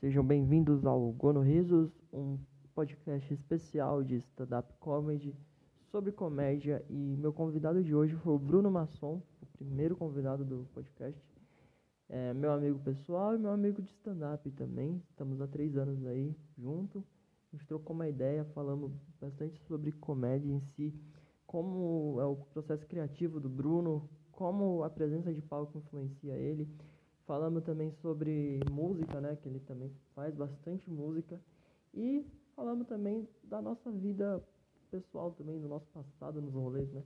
Sejam bem-vindos ao Gono Risos, um podcast especial de stand-up comedy sobre comédia. E meu convidado de hoje foi o Bruno Masson, o primeiro convidado do podcast. É meu amigo pessoal e meu amigo de stand-up também. Estamos há três anos aí junto. A gente trocou uma ideia, falamos bastante sobre comédia em si, como é o processo criativo do Bruno, como a presença de palco influencia ele. Falamos também sobre música, né? Que ele também faz bastante música. E falamos também da nossa vida pessoal também, do nosso passado nos rolês, né?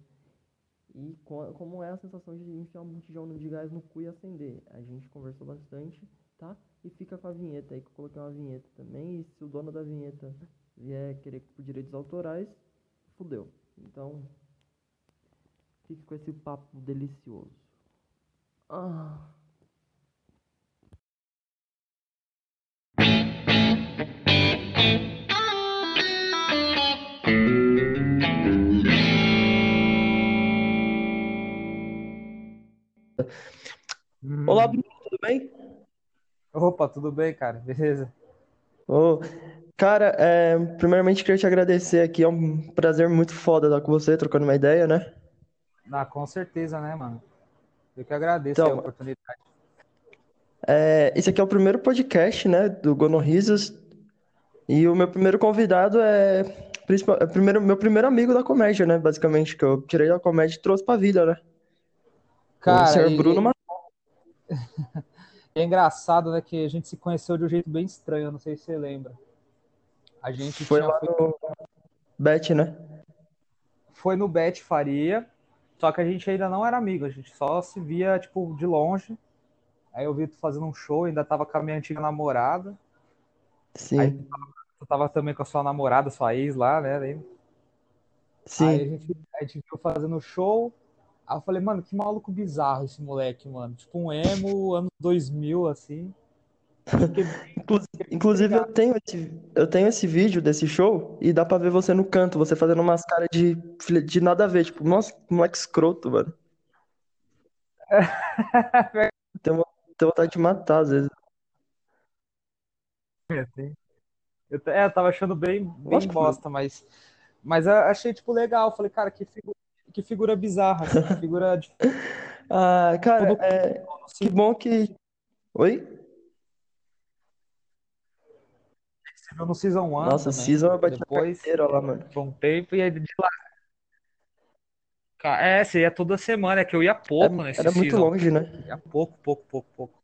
E co- como é a sensação de enfiar um botijão de gás no cu e acender. A gente conversou bastante, tá? E fica com a vinheta aí, que eu coloquei uma vinheta também. E se o dono da vinheta vier querer por direitos autorais, fudeu. Então, fique com esse papo delicioso. Ah. Olá, Bruno, tudo bem? Opa, tudo bem, cara? Beleza? Ô, cara, é, primeiramente queria te agradecer aqui, é um prazer muito foda estar com você, trocando uma ideia, né? Ah, com certeza, né, mano? Eu que agradeço a Então, oportunidade. é, esse aqui é o primeiro podcast, né, do Gonorrisos, e o meu primeiro convidado é, principal- é primeiro, meu primeiro amigo da comédia, né, basicamente, que eu tirei da comédia e trouxe pra vida, né? O Cara, senhor Bruno e- é engraçado, né, que a gente se conheceu de um jeito bem estranho, não sei se você lembra. A gente foi lá feito, no Bet, né? foi no Bet Faria, só que a gente ainda não era amigo, a gente só se via, tipo, de longe. Aí eu vi tu fazendo um show, ainda tava com a minha antiga namorada. Aí Sim, tu tava também com a sua namorada, sua ex lá, né? Aí aí a sim. gente, a gente viu fazendo show. Aí eu falei, mano, que maluco bizarro esse moleque, mano. Tipo um emo, anos 2000, assim. Fiquei, Inclusive, eu tenho esse, eu tenho esse vídeo desse show e dá pra ver você no canto, você fazendo umas caras de, de nada a ver, tipo, nossa, que moleque escroto, mano. Tenho, tenho vontade de matar, às vezes. Assim. Eu, é, eu tava achando bem, bem Lógico que bosta, mas, mas eu achei, tipo, legal. Falei, cara, que figura, que figura bizarra, assim, que figura de Ah, cara, é, mundo, que assim. bom que. Oi? Você viu no Season 1 Nossa, também. Season eu bati na Depois, carteira lá, mano. por um tempo, e aí de lá. É, você ia toda semana, é que eu ia É- pouco nesse Era muito Season. longe, né? Ia pouco, pouco, pouco, pouco.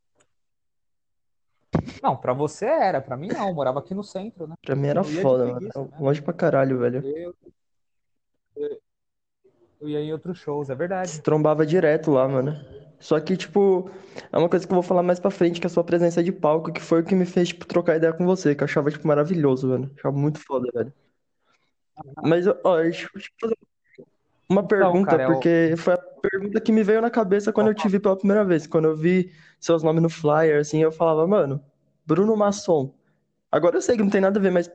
Não, pra você era, pra mim não. Eu morava aqui no centro, né? Pra mim era foda, mano. preguiça Era mesmo. longe pra caralho, velho. Eu, eu, eu ia em outros shows, é Se verdade. trombava direto lá, mano. Só que, tipo, é uma coisa que eu vou falar mais pra frente, que é a sua presença de palco, que foi o que me fez, tipo, trocar ideia com você, que eu achava, tipo, maravilhoso, velho. Achava muito foda, velho. Mas, ó, deixa eu te fazer uma pergunta, cara, é porque foi a pergunta que me veio na cabeça quando eu te vi pela primeira vez. Quando eu vi seus nomes no flyer, assim, eu falava, mano, Bruno Masson. Agora eu sei que não tem nada a ver, mas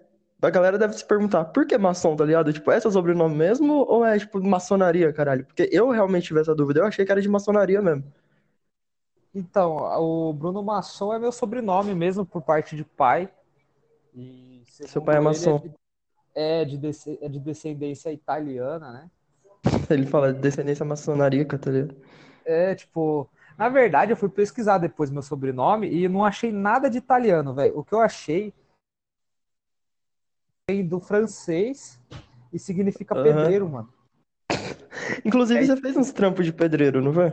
a galera deve se perguntar, por que maçom, tá ligado? Tipo, é seu sobrenome mesmo ou é, tipo, maçonaria, caralho? Porque eu realmente tive essa dúvida, eu achei que era de maçonaria mesmo. Então, o Bruno Masson é meu sobrenome mesmo, por parte de pai. E Seu pai é ele, é maçom. de, é de, é de descendência italiana, né? Ele fala E descendência maçonaríaca, tá ligado? é tipo. Na verdade, eu fui pesquisar depois meu sobrenome e não achei nada de italiano, velho. O que eu achei vem do francês e significa Aham. pedreiro, mano. Inclusive, É, você fez uns trampos de pedreiro, não foi?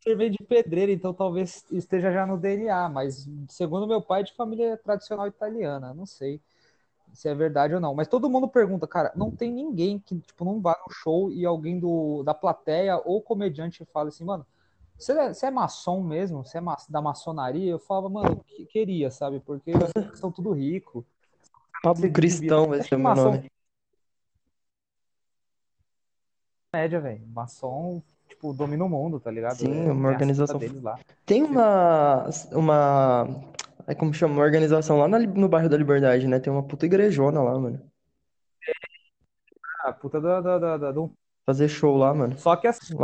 Você vem de pedreiro, então talvez esteja já no DNA, mas segundo meu pai, de família tradicional italiana, não sei se é verdade ou não. Mas todo mundo pergunta, cara, não tem ninguém que tipo não vá no show e alguém do, da plateia ou comediante fala assim, mano, você é, você é maçom mesmo? Você é ma- da maçonaria? Eu falava, mano, que- queria, sabe? Porque são tudo rico, Pablo. Cristão, esse Acho é o meu nome. média, velho. Maçom, tipo, domina o mundo, tá ligado? Sim, É, uma tem a seta organização. Tem uma, uma, é como chama, uma organização lá na no bairro da Liberdade, né? Tem uma puta igrejona lá, mano. Ah, puta da, da, da, da- do- Fazer show lá, mano. Só que assim,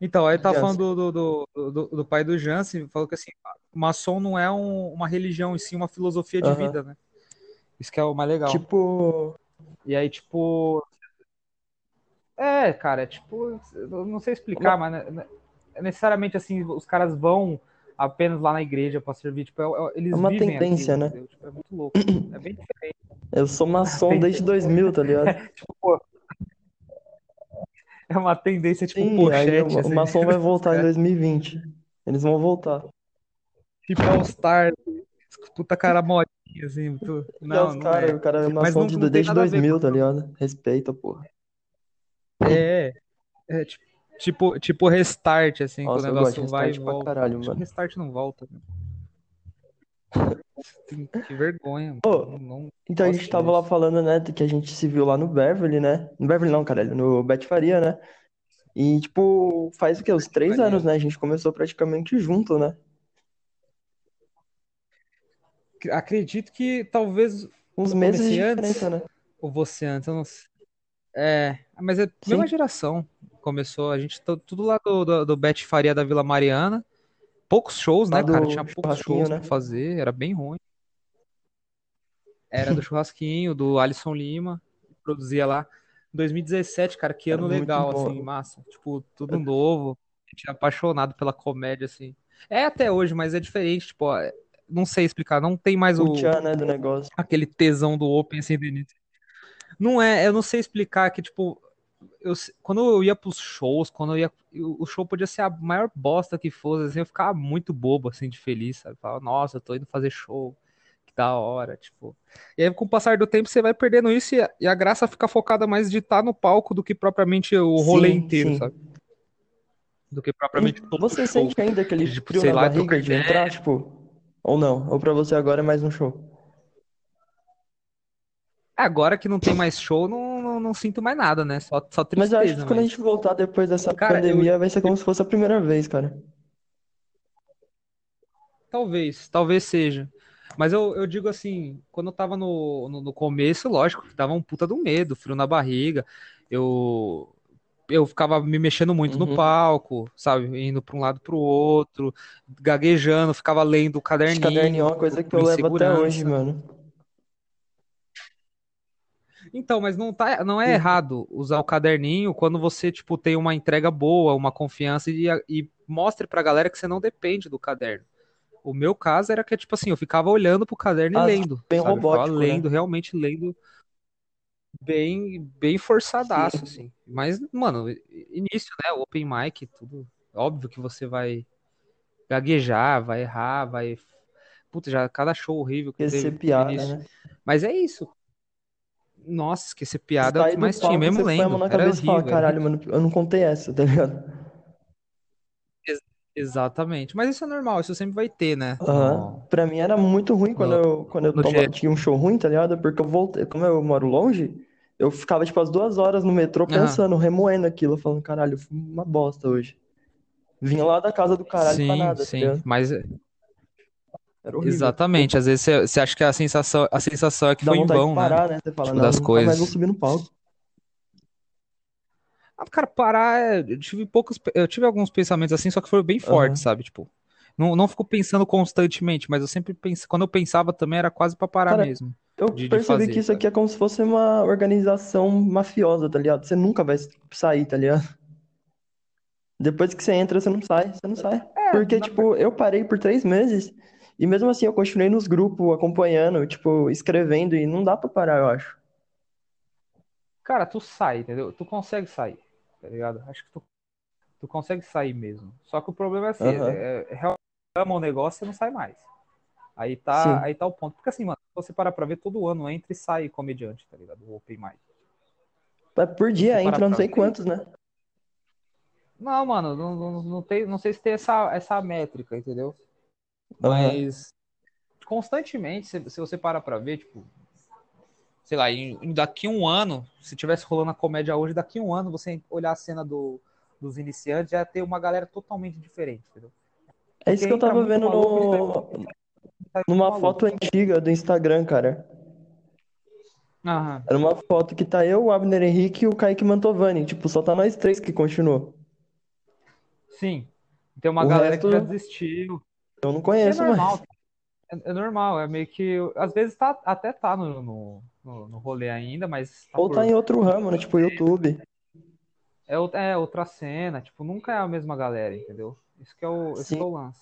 Então, aí tá Jansen. falando do, do, do, do- do pai do Jansen, falou que assim, maçom não é um- uma religião, e sim uma filosofia de vida, né? Isso que é o mais legal. Tipo, E aí, tipo. É, cara, é tipo. Não sei explicar, mas né, é necessariamente assim, os caras vão apenas lá na igreja pra servir. Tipo, é- é- eles É uma tendência, aquilo, né? Tipo, é muito louco. É bem diferente. eu sou maçom desde 2000, tá ligado? Tipo, pô. É uma tendência, tipo, Sim, aí o, pochete, o assim, maçom vai voltar em cara. 2020. Eles vão voltar. tipo All Star, puta cara modinha, assim. E Não, não cara, é. o cara é Mas maçom não, de, não desde nada a ver 2000, com. tá ligado? Respeita, porra. É, é tipo, tipo, tipo restart, assim, o Nossa, de negócio vai e volta. caralho, que mano. restart não volta. né? Tem- Que vergonha, Pô. Não, então a gente tava lá disso. falando, né, que a gente se viu lá no Beverly, né? No Beverly não, caralho, no Bet Faria, né? E, tipo, faz o quê? Uns três Faria. anos, né? A gente começou praticamente junto, né? Acredito que talvez Uns meses de antes, né? ou você antes, eu não sei. É, mas é a mesma geração. Começou, a gente tá tudo lá do, do, do Bet Faria da Vila Mariana. Poucos shows, né, cara? Tinha poucos shows né? pra fazer, era bem ruim. Era do churrasquinho, do Alisson Lima, produzia lá. 2017, cara, que ano legal, bom. assim, massa. Tipo, tudo novo. A gente é apaixonado pela comédia, assim. É até hoje, mas é diferente, tipo, ó, não sei explicar, não tem mais O o, tchan, né, do negócio. aquele tesão do Open assim início. Não é, eu não sei explicar que, tipo, eu, quando eu ia pros shows, quando eu ia. O show podia ser a maior bosta que fosse, assim, eu ficava muito bobo, assim, de feliz, sabe? Falava, nossa, eu tô indo fazer show, que da hora, tipo. E aí, com o passar do tempo, você vai perdendo isso e a, e a graça fica focada mais de estar no palco do que propriamente o rolê Sim, inteiro, sim. sabe? Do que propriamente E todo você sente ainda aquele Tipo, frio sei na lá, barriga de entrar, tipo? Ou não? Ou pra você agora é mais um show? Agora que não tem mais show, não, não, não sinto mais nada, né? Só, só Mas eu acho tristeza, que quando a gente voltar depois dessa Cara, eu, pandemia vai ser como se fosse a primeira vez, cara. Talvez, talvez seja. Mas eu, eu digo assim, quando eu tava no, no, no começo, lógico, que dava um puta do medo, frio na barriga. Eu, eu ficava me mexendo muito no Uhum. palco, sabe? Indo pra um lado pro outro, gaguejando, ficava lendo o Esse caderninho é caderninho uma coisa que eu levo até hoje, mano. Então, mas não tá, não é errado usar o caderninho quando você, tipo, tem uma entrega boa, uma confiança e, e mostre pra galera que você não depende do caderno. O meu caso era que, tipo assim, eu ficava olhando pro caderno e Ah, lendo, bem sabe? Eu ficava robótico, né? lendo, realmente lendo bem, bem forçadaço, Sim. assim. Mas, mano, início, né? Open mic, tudo. Óbvio que você vai gaguejar, vai errar, vai. Puta, já cada show horrível que Esquecer teve piada, início. né? Mas é isso. Nossa, esquecer piada é o que mais tinha, mesmo na Era cabeça fala, horrível, era caralho, mano, eu não contei essa, tá ligado? Ex- Exatamente. Mas isso é normal, isso sempre vai ter, né? No, Pra mim era muito ruim quando no, eu, quando eu toma- tinha um show ruim, tá ligado? Porque eu voltei, como eu moro longe, eu ficava tipo as duas horas no metrô pensando, remoendo aquilo, falando, caralho, foi uma bosta hoje. Vinha lá da casa do caralho pra Sim, nada, tá sim. ligado? Mas Era horrível. exatamente. Às vezes você, acha que a sensação, a sensação é que Dá foi em vão, né? parar, né? Você fala, Tipo, não, das nunca mais vou coisas. subir no palco. Ah, cara, parar, é- eu tive poucos, eu tive alguns pensamentos assim, só que foram bem fortes, Aham. sabe? Tipo, não, não fico pensando constantemente, mas eu sempre penso, quando eu pensava também era quase pra parar Cara, mesmo eu de, de percebi que fazer, isso aqui é como se fosse uma organização mafiosa, tá ligado? Você nunca vai sair, tá ligado? Depois que você entra, você não sai, você não sai. É, Porque, tipo, eu parei por três meses e mesmo assim eu continuei nos grupos, acompanhando, tipo, escrevendo e não dá pra parar, eu acho. cara, tu sai, entendeu? Tu consegue sair, tá ligado? Acho que tu, tu consegue sair mesmo. Só que o problema é assim, Aham. é, é, ama o negócio, você não sai mais. Aí tá, Sim. aí tá o ponto. Porque assim, mano, se você parar pra ver, todo ano entra e sai comediante, tá ligado? O Open Mic. Mas por dia entra não sei ver. quantos, né? Não, mano, não, não, não tem, não sei se tem essa, essa métrica, entendeu? Mas constantemente, se, se você parar pra ver, tipo, sei lá, em, em daqui um ano, se tivesse rolando a comédia hoje, daqui um ano, você olhar a cena do, dos iniciantes, já ia ter uma galera totalmente diferente, entendeu? É isso Porque que eu tava vendo maluco no, numa maluco. foto antiga do Instagram, cara. Aham. Era uma foto que tá eu, o Abner Henrique e o Kaique Mantovani. Tipo, só tá nós três que continuou. Sim. Tem uma O galera que já resto, desistiu. Eu não É conheço normal. mais. É, é normal, é meio que. Às vezes tá, até tá no, no, no, no rolê ainda, mas tá Ou por. tá em outro ramo, né? Tipo YouTube. É, é outra cena, tipo, nunca é a mesma galera, entendeu? Isso que é o, esse é o lance.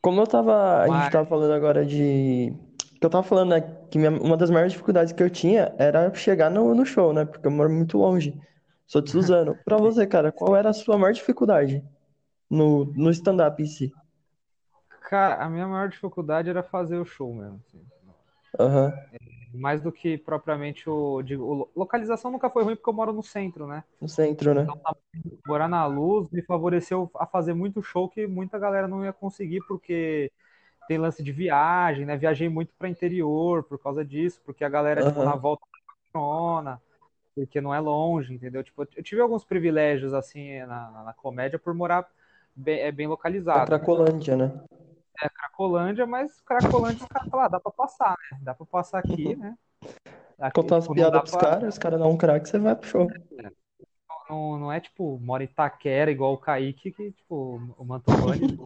Como eu tava, a gente tava falando agora de, que eu tava falando, né, que minha- uma das maiores dificuldades que eu tinha era chegar no, no show, né, porque eu moro muito longe, sou de Suzano. Pra você, cara, qual era a sua maior dificuldade no, no stand-up em si? cara, a minha maior dificuldade era fazer o show mesmo. assim. Aham, Mais do que propriamente o, digo, localização nunca foi ruim porque eu moro no centro, né? no centro, né? Morar na luz me favoreceu a fazer muito show que muita galera não ia conseguir porque tem lance de viagem, né? Viajei muito para interior por causa disso, porque a galera tipo na volta funciona, porque não é longe, entendeu? Tipo, eu tive alguns privilégios assim na, na, comédia por morar bem, é bem localizado, né? Cracolândia, né? É Cracolândia, mas Cracolândia os caras falam, ah, dá pra passar, né? Dá pra passar aqui, né? Aqui, Contar dá piadas pros pra. caras, os caras dão um craque, você vai pro show. Não, não é tipo, mora em Itaquera igual o Kaique, que, tipo, o Mantovani.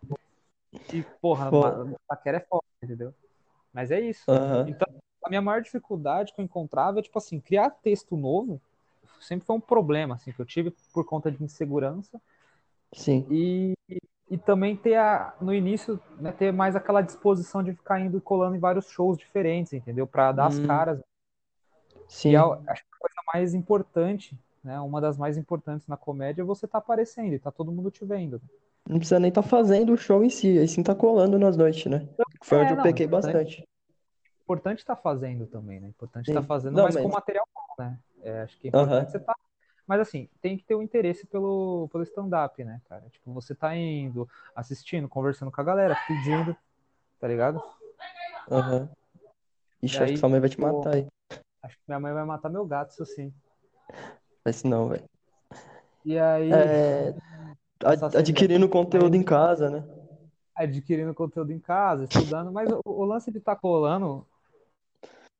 E, porra, Ma- Itaquera é foda, entendeu? Mas é isso. aham, Então, a minha maior dificuldade que eu encontrava é, tipo assim, criar texto novo sempre foi um problema, assim, que eu tive por conta de insegurança. sim, E, e também ter a, no início, né, ter mais aquela disposição de ficar indo e colando em vários shows diferentes, entendeu? Pra dar as hum, caras. E é, sim, acho que a coisa mais importante, né? Uma das mais importantes na comédia é você estar aparecendo e tá todo mundo te vendo. não precisa nem tá fazendo o show em si, aí sim tá colando nas noites, né? Que foi onde É, eu não, pequei bastante. importante estar fazendo também, né? Importante estar Sim, fazendo, não, mas com mas, material bom, né? É, acho que é importante você estar. Mas assim, tem que ter o interesse pelo, pelo stand-up, né, cara? Tipo, você tá indo, assistindo, conversando com a galera, pedindo, tá ligado? aham. E Ixi, acho que sua mãe vai te tipo, matar aí. acho que minha mãe vai matar meu gato, isso sim. Mas não, velho. E aí, É, adquirindo conteúdo em casa, né? adquirindo conteúdo em casa, estudando, mas o, o lance de estar colando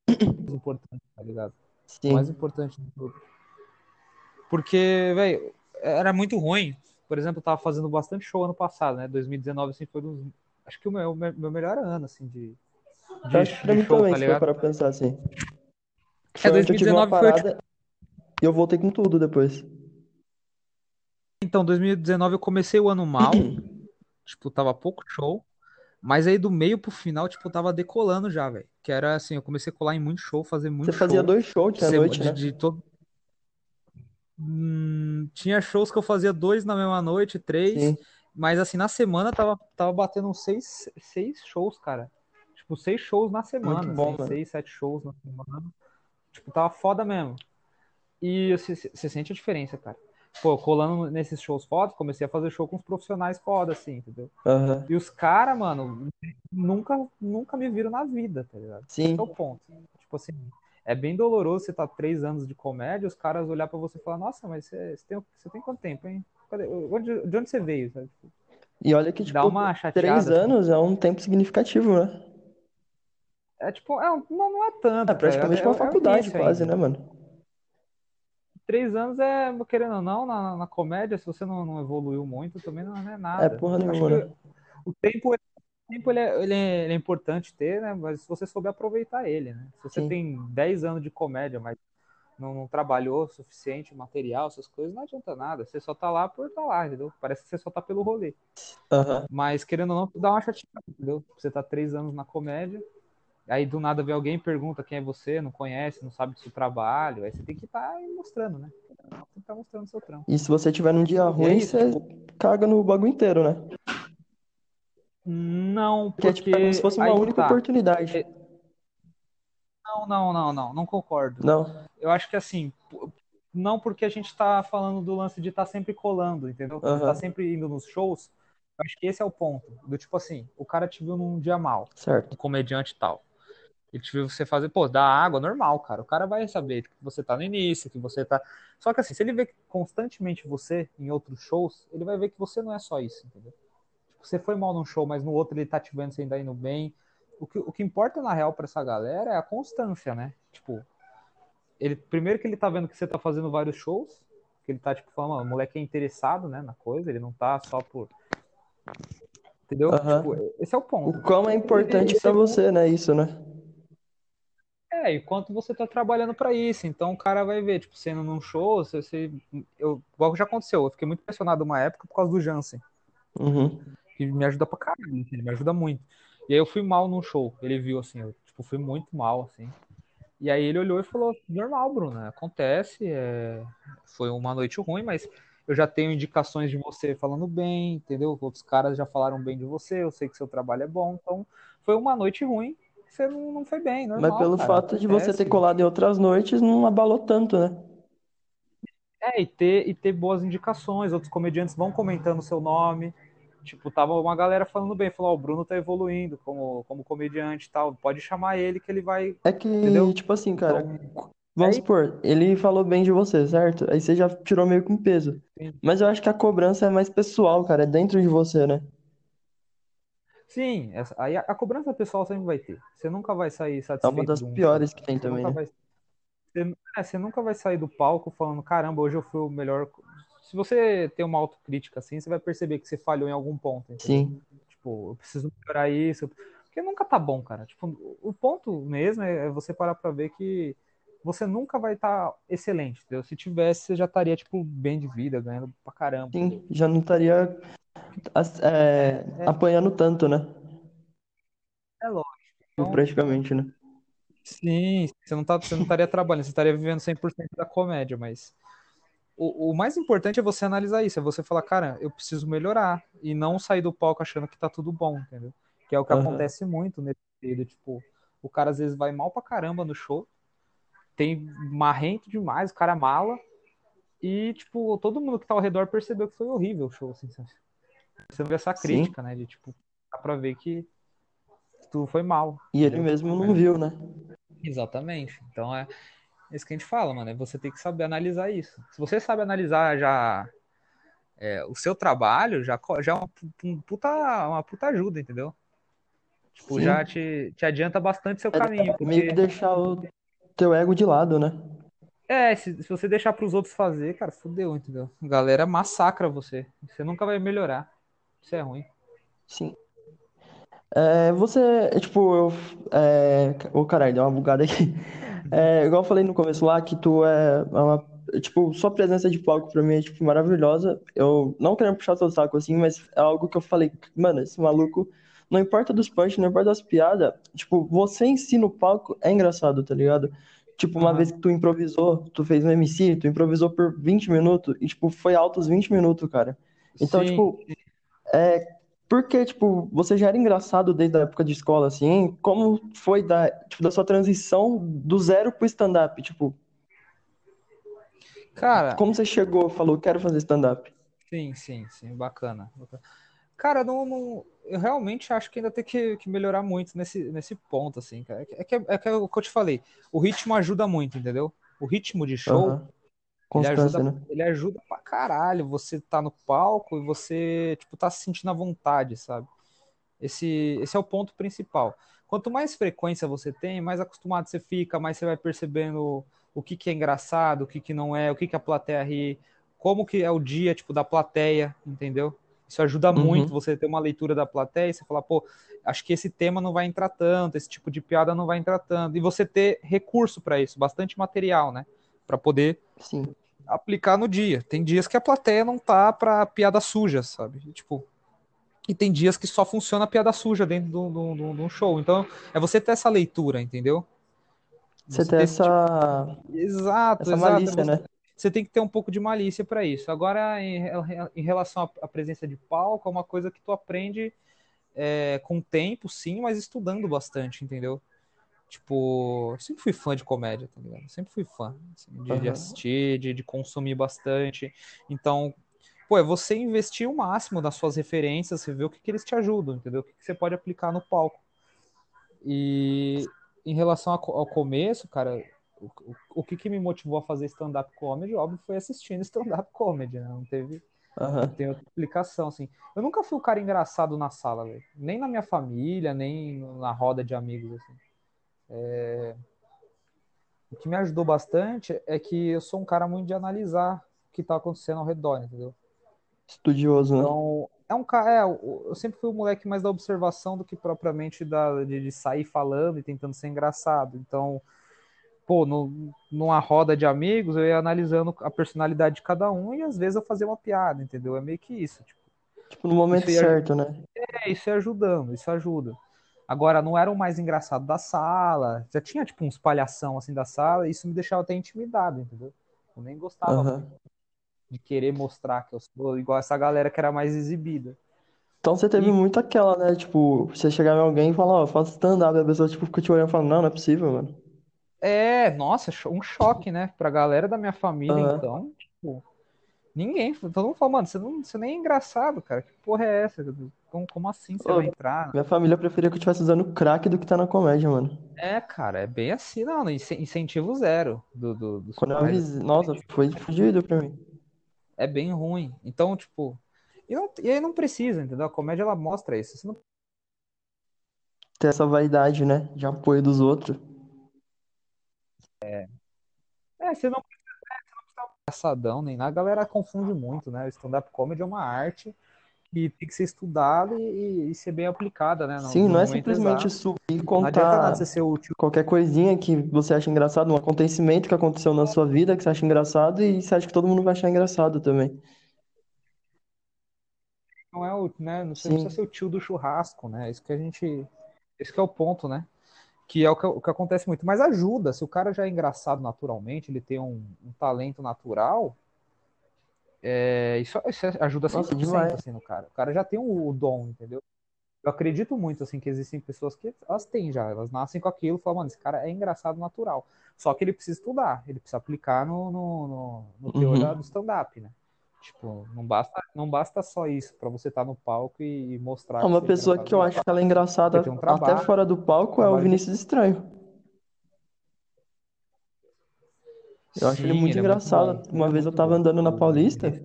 é o mais importante, tá ligado? O mais Sim. importante de tudo. Porque, velho, era muito ruim. Por exemplo, eu tava fazendo bastante show ano passado, né? 2019, assim, foi um. Acho que o meu, meu melhor ano, assim, de, de, acho que pra mim show, também, tá se for ligado? para pensar assim. É, Foi onde eu tive uma 2019 foi, parada e eu voltei com tudo depois. Então, 2019 eu comecei o ano mal, tipo, tava pouco show. Mas aí do meio pro final, tipo, tava decolando já, velho. Que era assim, eu comecei a colar em muito show, fazer Você muito fazia show. dois shows De, noite, de, né? de todo. Hum, tinha shows que eu fazia dois na mesma noite, três. Sim. Mas assim, na semana tava, tava batendo uns seis, seis shows, cara. Tipo, seis shows na Muito semana, bom, assim, seis, sete shows na semana. Tipo, tava foda mesmo. E você sente a diferença, cara. Pô, colando nesses shows foda, comecei a fazer show com os profissionais foda, assim, entendeu? Aham. E os caras, mano, nunca, nunca me viram na vida, tá ligado? Esse que é o Sim. ponto. Tipo assim, é bem doloroso você tá três anos de comédia, os caras olhar pra você e falar, nossa, mas você, você tem, você tem quanto tempo, hein? Cadê- onde- de onde você veio? sabe? E olha que, Dá tipo, uma três chateada, assim. anos é um tempo significativo, né? É tipo, é, não, não é tanto, É tá praticamente É, uma é o faculdade início quase, ainda. né, mano? Três anos é, querendo ou não, na, na comédia, se você não, não evoluiu muito, também não é É nada. porra Acho nenhuma, né? o tempo, tempo ele é, ele é- ele é importante ter, né? Mas se você souber aproveitar ele, né? Se você Sim. tem 10 anos de comédia, mas não, não trabalhou o suficiente material, essas coisas, não adianta nada. Você só tá lá por tá lá, entendeu? Parece que você só tá pelo rolê. Aham. Mas querendo ou não, dá uma chateada, entendeu? Você tá três anos na comédia, aí do nada vê alguém e pergunta quem é você, não conhece, não sabe do seu trabalho, aí você tem que estar mostrando, né? Tem que estar mostrando seu trampo. E se você tiver num dia é ruim, isso, você tipo, caga no bagulho inteiro, né? Não, Porque, tipo, é como se porque fosse uma aí única tá. oportunidade. É, Não, não, não, não, não concordo. Não? Eu acho que assim, não porque a gente tá falando do lance de estar sempre colando, entendeu? De estar Aham. sempre indo nos shows. Eu acho que esse é o ponto. Do tipo assim, o cara te viu num dia mal, um Certo. comediante e tal. Ele te viu você fazer, pô, dá água, normal, cara. O cara vai saber que você tá no início, que você tá. Só que assim, se ele vê constantemente você em outros shows, ele vai ver que você não é só isso, entendeu? Você foi mal num show, mas no outro ele tá te vendo você ainda indo bem. O que, o que importa na real pra essa galera é a constância, né? Tipo, ele primeiro que ele tá vendo que você tá fazendo vários shows, que ele tá tipo falando, "Mano, o moleque é interessado, né, na coisa, ele não tá só por Entendeu? Tipo, esse é o ponto. O quão é importante pra você, né? Isso, né? É, e quanto você tá trabalhando pra isso. Então o cara vai ver, tipo, sendo num show, você, você- eu, igual já aconteceu, eu fiquei muito impressionado uma época por causa do Jansen, Uhum. Que me ajuda pra caralho, assim, ele me ajuda muito. E aí eu fui mal num show, ele viu assim, eu, tipo, fui muito mal, assim. E aí ele olhou e falou, normal, Bruno, acontece, é, foi uma noite ruim, mas eu já tenho indicações de você falando bem, entendeu? Outros caras já falaram bem de você, eu sei que seu trabalho é bom, então foi uma noite ruim, você não, não foi bem, normal, Mas pelo cara, fato de você ter acontece. colado em outras noites, não abalou tanto, né? É, e ter, e ter boas indicações, outros comediantes vão comentando o seu nome. Tipo, tava uma galera falando bem, falou, ó, o Bruno tá evoluindo como, como comediante e tal, pode chamar ele que ele vai. É que, Entendeu? tipo assim, cara, Então, vamos aí- supor, ele falou bem de você, certo? Aí você já tirou meio um peso. Sim. Mas eu acho que a cobrança é mais pessoal, cara, é dentro de você, né? sim, essa- aí a, a cobrança pessoal sempre vai ter. Você nunca vai sair É satisfeito uma das um piores que tem Você também, nunca né? vai, você, é, você nunca vai sair do palco falando, caramba, hoje eu fui o melhor. Se você tem uma autocrítica assim, você vai perceber que você falhou em algum ponto, entendeu? Sim, Tipo, eu preciso melhorar isso. Porque nunca tá bom, cara. Tipo, o ponto mesmo é você parar pra ver que você nunca vai estar excelente, entendeu? Se tivesse, você já estaria, tipo, bem de vida, ganhando pra caramba. sim, já não estaria as- é, apanhando tanto, né? É lógico. Então, Praticamente, né? sim, você não, tá, você não estaria trabalhando, você estaria vivendo 100% da comédia, mas o, o mais importante é você analisar isso, é você falar, cara, eu preciso melhorar e não sair do palco achando que tá tudo bom, entendeu? Que é o que Aham. acontece muito nesse período, tipo, o cara às vezes vai mal pra caramba no show, tem marrento demais, o cara mala, e, tipo, todo mundo que tá ao redor percebeu que foi horrível o show, assim, sabe? Você não vê essa Sim. crítica, né, de, tipo, dá pra ver que tu foi mal. E ele mesmo não viu, né? Exatamente. Então é isso que a gente fala, mano. É você tem que saber analisar isso. Se você sabe analisar já é, o seu trabalho, já, já é uma, pu- um puta, uma puta ajuda, entendeu? Tipo, Sim. já te, te adianta bastante seu É caminho. meio que deixar o teu ego de lado, né? é, se, se você deixar pros outros fazer, cara, fudeu, entendeu? A galera massacra você. Você nunca vai melhorar. Isso é ruim. Sim. É, você, é, tipo, eu. É, ô caralho, deu uma bugada aqui. É, igual eu falei no começo lá, que tu é uma. Tipo, sua presença de palco pra mim é, tipo, maravilhosa. Eu não quero puxar seu saco assim, mas é algo que eu falei, mano, esse maluco, não importa dos punch, não importa das piadas, tipo, você em si no palco é engraçado, tá ligado? Tipo, uma vez que tu improvisou, tu fez um MC, tu improvisou por 20 minutos, e, tipo, foi altos 20 minutos, cara. Então, Sim, tipo, é, porque, tipo, você já era engraçado desde a época de escola, assim, como foi da, tipo, da sua transição do zero pro stand-up? Tipo, cara, como você chegou, falou, quero fazer stand-up? Sim, sim, sim, bacana. bacana. Cara, não, não- eu realmente acho que ainda tem que, que melhorar muito nesse, nesse ponto, assim, cara. É que, é que é o que eu te falei, o ritmo ajuda muito, entendeu? O ritmo de show, Ele ajuda, né? ele ajuda pra caralho. Você tá no palco e você, tipo, tá se sentindo à vontade, sabe? Esse, esse é o ponto principal. Quanto mais frequência você tem, mais acostumado você fica, mais você vai percebendo o que, que é engraçado, o que, que não é, o que, que a plateia ri, como que é o dia, tipo, da plateia, entendeu? Isso ajuda Uhum. muito você ter uma leitura da plateia e você falar, pô, acho que esse tema não vai entrar tanto, esse tipo de piada não vai entrar tanto. E você ter recurso para isso, bastante material, né? Para poder Sim. aplicar no dia. Tem dias que a plateia não tá pra piada suja, sabe? Tipo, e tem dias que só funciona a piada suja dentro de um show. Então, é você ter essa leitura, entendeu? Você Você tem ter esse tipo- essa, Exato, essa exato. malícia, Você, né? você tem que ter um pouco de malícia para isso. Agora, em, em relação à à presença de palco, é uma coisa que tu aprende é, com o tempo, sim, mas estudando bastante, entendeu? Tipo, eu sempre fui fã de comédia, tá ligado? Sempre fui fã assim, de, de Aham. assistir, de, de consumir bastante. Então, pô, é você investir o máximo nas suas referências, você vê o que, que eles te ajudam, entendeu? O que, que você pode aplicar no palco. E em relação ao começo, cara, o, o, o que, que me motivou a fazer stand-up comedy, óbvio, foi assistindo stand-up comedy, né? Não teve, não Aham. tem outra explicação, assim. Eu nunca fui o cara engraçado na sala. Nem na minha família, nem na roda de amigos, assim. É, O que me ajudou bastante é que eu sou um cara muito de analisar o que tá acontecendo ao redor, entendeu? Estudioso, né? Então, é um cara. É, eu sempre fui o moleque mais da observação do que propriamente da, de, de, sair falando e tentando ser engraçado. Então, pô, no, numa roda de amigos, eu ia analisando a personalidade de cada um e às vezes eu fazia uma piada, entendeu? É meio que isso. Tipo, tipo no momento certo, né? É, isso ia ajudando, isso ajuda. Agora, não era o mais engraçado da sala. Já tinha, tipo, uns palhação assim da sala, e isso me deixava até intimidado, entendeu? Eu nem gostava uhum. de querer mostrar que eu sou igual essa galera que era mais exibida. Então você teve e... muito aquela, né? Tipo, você chegar em alguém e falar, ó, oh, faço stand-up, a pessoa tipo, fica te olhando e fala, não, não é possível, mano. É, nossa, um choque, né? Pra galera da minha família, uhum. então, tipo, ninguém, todo mundo fala, mano, você, não, você nem é engraçado, cara. Que porra é essa? Como, como assim você Ô, vai entrar? Minha família preferia que eu estivesse usando crack do que tá na comédia, mano. É, cara, é bem assim, não, incentivo zero do, do, do Quando eu avis... Nossa, foi fudido pra mim. É bem ruim. Então, tipo, e, não, e aí não precisa, entendeu? A comédia ela mostra isso. Você não... Ter essa vaidade, né? De apoio dos outros. É. É, você não precisa, é, você não precisa engraçadão nem nada. A galera confunde muito, né? O stand-up comedy é uma arte que tem que ser estudada e, e ser bem aplicada, né? No, Sim, no não é simplesmente exato. subir e contar qualquer coisinha que você acha engraçado, um acontecimento que aconteceu na sua vida que você acha engraçado e você acha que todo mundo vai achar engraçado também não é o, né? Não precisa ser o tio do churrasco, né? Isso que a gente. Esse que é o ponto, né? Que é o que, o que acontece muito. Mas ajuda. Se o cara já é engraçado naturalmente, ele tem um, um talento natural, é, isso, isso, ajuda 100% Nossa, demais. assim, no cara. O cara já tem o, o, dom, entendeu? Eu acredito muito, assim, que existem pessoas que elas têm já, elas nascem com aquilo falam, mano, esse cara é engraçado natural. Só que ele precisa estudar, ele precisa aplicar no, no, no, no teor uhum. do stand-up, né? Tipo, não basta, não basta só isso para você estar tá no palco e mostrar. Uma pessoa que eu acho que ela é engraçada um até fora do palco é o Vinícius Estranho. Eu acho Sim, ele muito ele engraçado. É muito Uma vez eu tava andando na Paulista,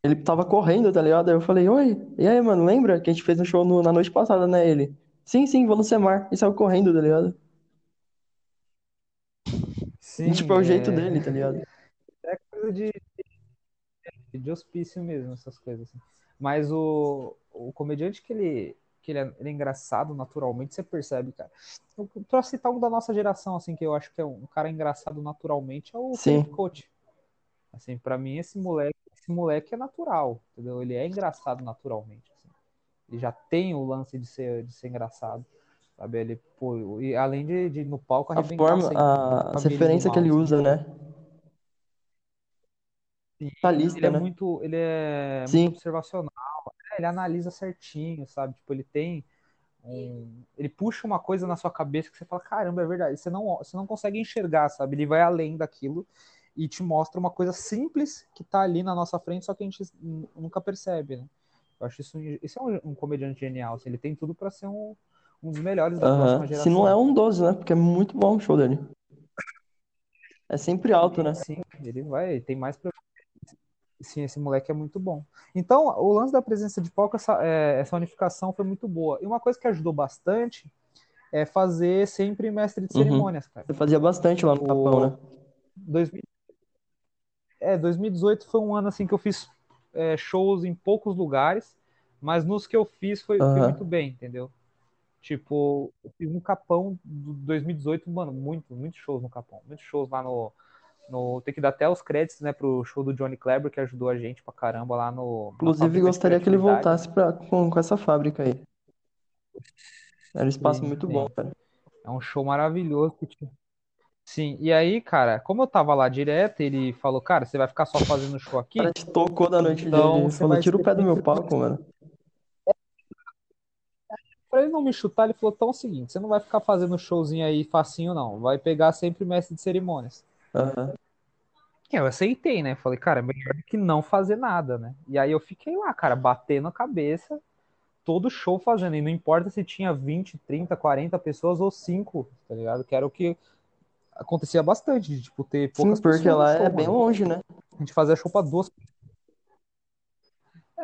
ele tava correndo, tá ligado? Aí eu falei, oi, e aí, mano, lembra que a gente fez um show no, na noite passada, né? Ele, sim, sim, vou no Semar. E saiu correndo, tá ligado? Sim, e, tipo, é o jeito é... dele, tá ligado? É coisa de de hospício mesmo, essas coisas. Assim. Mas o, o comediante que ele, que ele é, ele é, engraçado naturalmente, você percebe, cara. Pra citar um da nossa geração, assim, que eu acho que é um cara engraçado naturalmente, é o Sim. Felipe Assim, pra mim, esse moleque, esse moleque é natural, entendeu? Ele é engraçado naturalmente. Assim. Ele já tem o lance de ser, de ser engraçado. Sabe? Ele, pô, e além de, de no palco a forma, a, a referência que ele usa, né? Sim, ele é né? muito, ele é Sim. muito observacional. É, ele analisa certinho, sabe? Tipo, ele tem um, ele puxa uma coisa na sua cabeça que você fala, caramba, é verdade. Você não, você não consegue enxergar, sabe? Ele vai além daquilo e te mostra uma coisa simples que tá ali na nossa frente, só que a gente nunca percebe, né? Eu acho isso, isso é um, um comediante genial. Assim, ele tem tudo para ser um, um dos melhores da próxima geração. Se não é um 12, né? Porque é muito bom o show dele. É sempre alto, né? Sim, ele vai, tem mais Sim, esse moleque é muito bom. Então, o lance da presença de palco, essa, é, essa unificação foi muito boa. E uma coisa que ajudou bastante é fazer sempre mestre de uhum. cerimônias, cara. Você fazia bastante lá no Capão, né? 2000... É, 2018 foi um ano assim que eu fiz é, shows em poucos lugares, mas nos que eu fiz foi, uhum. foi muito bem, entendeu? Tipo, eu fiz no Capão do 2018, mano, muito, muitos shows no Capão, muitos shows lá no no, tem que dar até os créditos, né, pro show do Johnny Kleber, que ajudou a gente pra caramba lá no. Inclusive, gostaria que ele voltasse pra, com, com essa fábrica aí. Era um espaço sim, muito sim. bom, cara. É um show maravilhoso. Sim, e aí, cara, como eu tava lá direto, ele falou, cara, você vai ficar só fazendo show aqui? Cara, te tocou da noite então, dele. Ele falou, tira o pé do meu palco, mano. Pra ele não me chutar, ele falou, então é o seguinte, você não vai ficar fazendo showzinho aí facinho, não. Vai pegar sempre mestre de cerimônias. Uhum. Eu aceitei, né? Falei, cara, é melhor que não fazer nada, né? E aí eu fiquei lá, cara, batendo a cabeça, todo show fazendo. E não importa se tinha 20, 30, 40 pessoas ou 5, tá ligado? Que era o que acontecia bastante, de, tipo, ter poucas Sim, porque lá show, é bem longe, né? A gente fazia show pra duas é,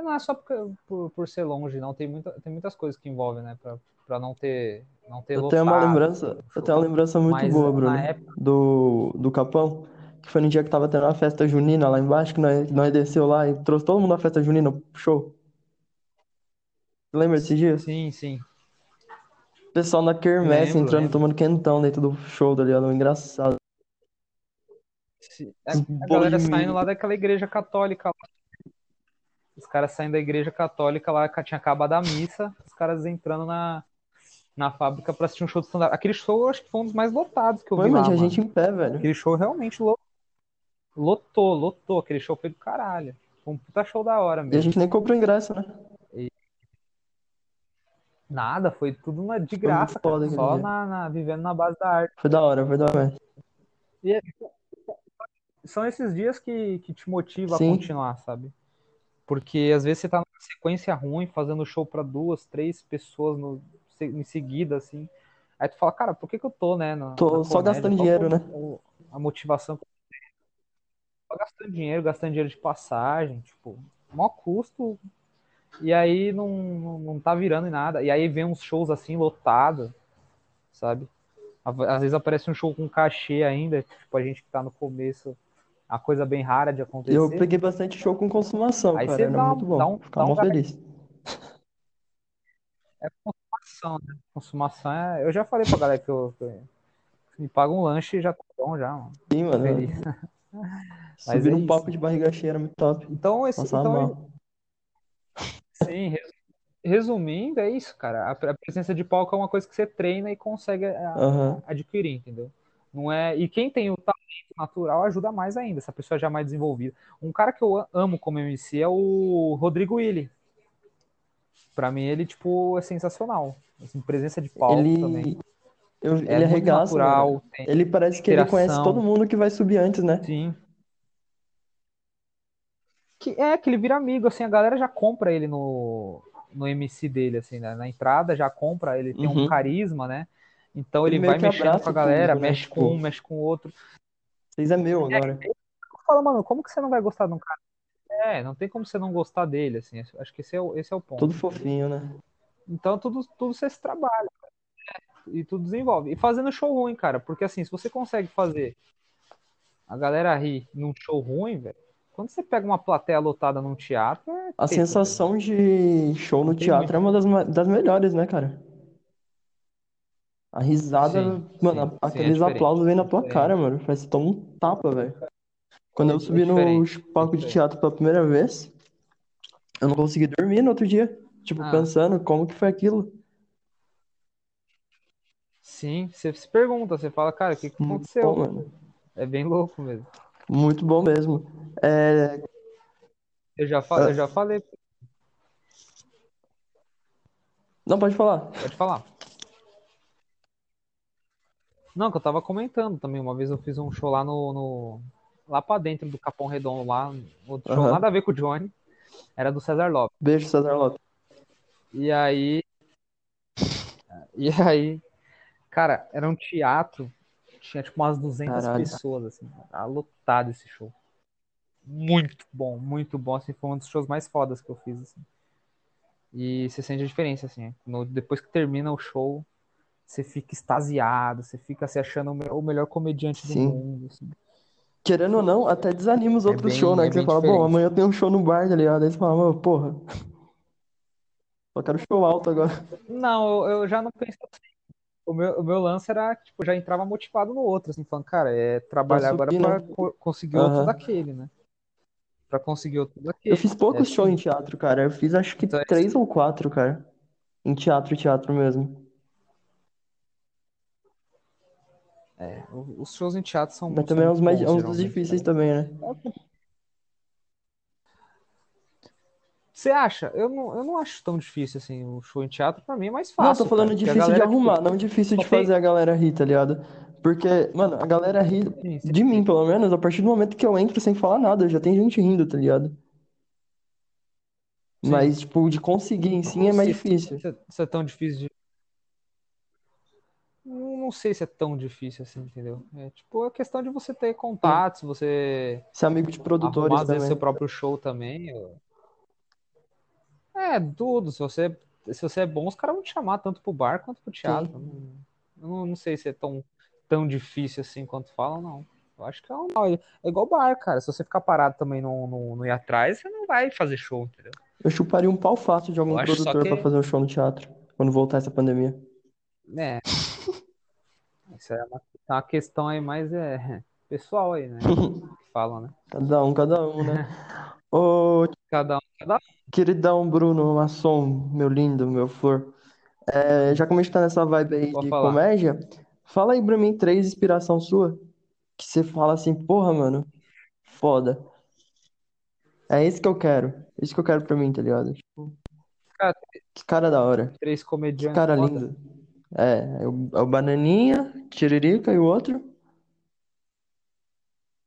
não é só porque, por, por ser longe, não. Tem, muita, tem muitas coisas que envolvem, né? Pra, pra não ter, não ter eu lotado, tenho uma lembrança, eu tenho uma lembrança muito Mas, boa, Bruno, época... do, do Capão, que foi no dia que tava tendo uma festa junina lá embaixo, que nós, nós desceu lá e trouxe todo mundo na festa junina, show. Lembra desse dia? Sim, sim. O pessoal na quermesse Lembro, entrando, lembro. tomando quentão dentro do show, tá ligado? Engraçado. A, a galera saindo lá daquela igreja católica lá. Os caras saindo da igreja católica lá, que tinha acabado a missa, os caras entrando na, na fábrica pra assistir um show de stand-up. Aquele show acho que foi um dos mais lotados que eu Foi, vi mano, lá, tinha mano. gente em pé, velho. Aquele show realmente lo- lotou, lotou. Aquele show foi do caralho. Foi um puta show da hora E a mesmo. gente nem comprou ingresso, né? Nada, foi tudo na- de graça, cara. Só na, na- vivendo na base da arte. Foi da hora, foi da hora. E é- são esses dias que, que te motiva a Sim. continuar, sabe? Porque às vezes você tá numa sequência ruim, fazendo show pra duas, três pessoas no, em seguida, assim. Aí tu fala, cara, por que que eu tô, né? Na, Tô na só comédia? gastando dinheiro, né? a motivação? Só gastando dinheiro, gastando dinheiro de passagem, tipo, maior custo. E aí não, não, não tá virando em nada. E aí vem uns shows assim, lotados, sabe? Às vezes aparece um show com cachê ainda, tipo, a gente que tá no começo, a coisa bem rara de acontecer. Eu peguei bastante show com consumação, Aí cara. você Era dá um- muito bom. dá um- Ficava dá um feliz. É consumação, né? Consumação é. Eu já falei pra galera que eu. que me paga um lanche e já tá bom, já, mano. Sim, mano. Feliz. Subir é isso. palco de barriga cheia era muito top. Então, esse, Passava então mal. sim, res- resumindo, é isso, cara. A, presença de palco é uma coisa que você treina e consegue Aham. adquirir, entendeu? Não é. E quem tem o talento natural ajuda mais ainda, essa pessoa já é mais desenvolvida. Um cara que eu amo como MC é o Rodrigo Willi. Pra mim, ele, tipo, é sensacional. Assim, presença de palco também. Ele, eu, É ele arregaça, natural. tem- Ele parece que ele conhece todo mundo que vai subir antes, né? Sim. Que é que ele vira amigo, assim, a galera já compra ele no, no MC dele, assim, né? Na entrada já compra, ele tem um Uhum. carisma, né? Então ele Ele vai mexendo com a galera, público, né? mexe com Tipo- um, mexe com o outro. Vocês é meu agora. Fala, mano, como que você não vai gostar de um cara? É, não tem como você não gostar dele, assim. Acho que esse é o, esse é o ponto. Todo fofinho, né? Então tudo, tudo você se trabalha, cara. E tudo desenvolve. E fazendo show ruim, cara, porque assim, se você consegue fazer a galera rir num show ruim, velho, quando você pega uma plateia lotada num teatro, é A sensação de show no tem teatro muito. é uma das, das melhores, né, cara? A risada, Sim, mano, sim, sim, é aqueles aplausos vêm na tua diferente. cara, mano. Parece que toma um tapa, velho. Quando É- eu é subi no diferente, palco é de teatro pela primeira vez, eu não consegui dormir no outro dia. Tipo, Ah. pensando como que foi aquilo. Sim, você se pergunta, você fala, cara, o que, que aconteceu? bom, mano. É bem louco mesmo. Muito bom mesmo. É, Eu já, fa- eu já falei, Não, pode falar. pode falar. Não, que eu tava comentando também. Uma vez eu fiz um show lá no, no- lá pra dentro do Capão Redondo, lá, outro show nada a ver com o Johnny. Era do César Lopes. Beijo, César Lopes. E aí. E aí. Cara, era um teatro. Tinha tipo umas 200 Caralho. pessoas, assim. Tava lotado esse show. Muito bom, muito bom. Assim, foi um dos shows mais fodas que eu fiz, assim. E você sente a diferença, assim. no- depois que termina o show, você fica extasiado, você fica se achando o me- o melhor comediante do Sim. mundo, assim. Querendo ou não, até desanima os É outros shows, né? é Que você fala, bom, diferente. amanhã tem um show no bar, tá ligado? Aí você fala, mano, porra. Só quero show alto agora. Não, eu, eu já não penso assim. O meu, o meu lance era, tipo, já entrava motivado no outro, assim, falando, cara, é trabalhar agora subir, pra né? co- conseguir outro Aham. daquele, né? Pra conseguir outro daquele. Eu fiz poucos É, shows em teatro, cara. Eu fiz acho que Então é três ou quatro, cara. Em teatro, teatro mesmo. É, os shows em teatro são, Mas também é uns, mais, bons, é uns dos difíceis cara. também, né? Você acha? Eu não, eu não acho tão difícil, assim, o show em teatro pra mim é mais Não, fácil, tô falando cara, difícil de galera, tipo, arrumar, não difícil de tem- fazer a galera rir, tá ligado? Porque, mano, a galera ri Sim, sim. de mim, pelo menos, a partir do momento que eu entro sem falar nada, já tem gente rindo, tá ligado? Sim. Mas, tipo, de conseguir em si é Não mais difícil. se, se é tão difícil de. Não sei se é tão difícil assim, entendeu? É tipo a questão de você ter contatos, você Ser amigo de produtores arrumar também. seu próprio show também. É, tudo. Se você, se você é bom, os caras vão te chamar tanto pro bar quanto pro teatro. Não, eu não, sei se é tão, tão difícil assim quanto falam, não. Eu acho que é, normal. é igual bar, cara. Se você ficar parado também não, não, não ir atrás, você não vai fazer show, entendeu? Eu chuparia um pau fácil de algum produtor que- pra fazer um show no teatro, quando voltar essa pandemia. É. Isso é uma, é uma questão aí mais é, pessoal aí, né? Que falam, né? Cada um, cada um, né? Ô, Cada um, cada um. queridão Bruno Masson, meu lindo, meu flor. É, já que a gente tá nessa vibe aí Pode de falar. comédia, fala aí pra mim três inspiração sua. Que você fala assim, porra, mano, foda. É isso que eu quero. É isso que eu quero pra mim, tá ligado? Tipo, Cara, que cara da hora. três Que comediantes cara foda. lindo. É, é o, é o Bananinha, Tiririca e o outro.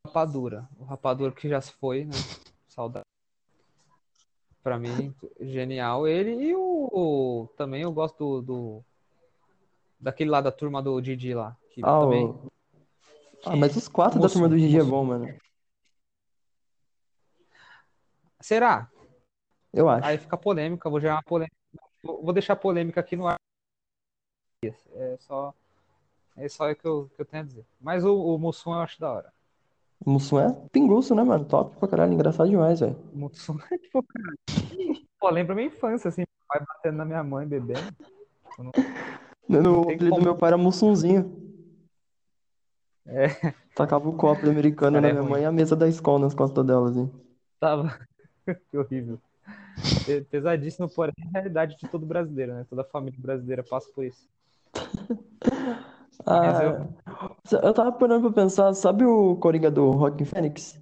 Rapadura. O Rapadura que já se foi, né? Saudade. Pra mim, genial. Ele e o. Também eu gosto do. do- daquele lá da turma do Didi lá. Que Ah, também. o... ah, mas os quatro da Mussum, turma do Gigi é Mussum. bom, mano. Será? Eu acho. Aí fica polêmica, vou gerar uma polêmica. Vou deixar polêmica aqui no ar. É só. É só o que eu, que eu tenho a dizer. Mas o, o Mussum eu acho da hora. O Mussum é pinguço, né, mano? Top pra caralho, engraçado demais, velho. O Mussum é tipo, cara. Pô, lembra minha infância, assim, meu pai batendo na minha mãe, bebendo. No tem apelido do meu pai era Mussunzinho. É. Tacava o copo americano Cara, na é minha ruim. mãe e a mesa da escola nas costas dela, assim. Tava. Que horrível. Pe- Pesadíssimo, porém, é a realidade de todo brasileiro, né? Toda família brasileira passa por isso. Mas eu- Ah, eu tava parando pra pensar, sabe o Coringa do Joaquin Phoenix?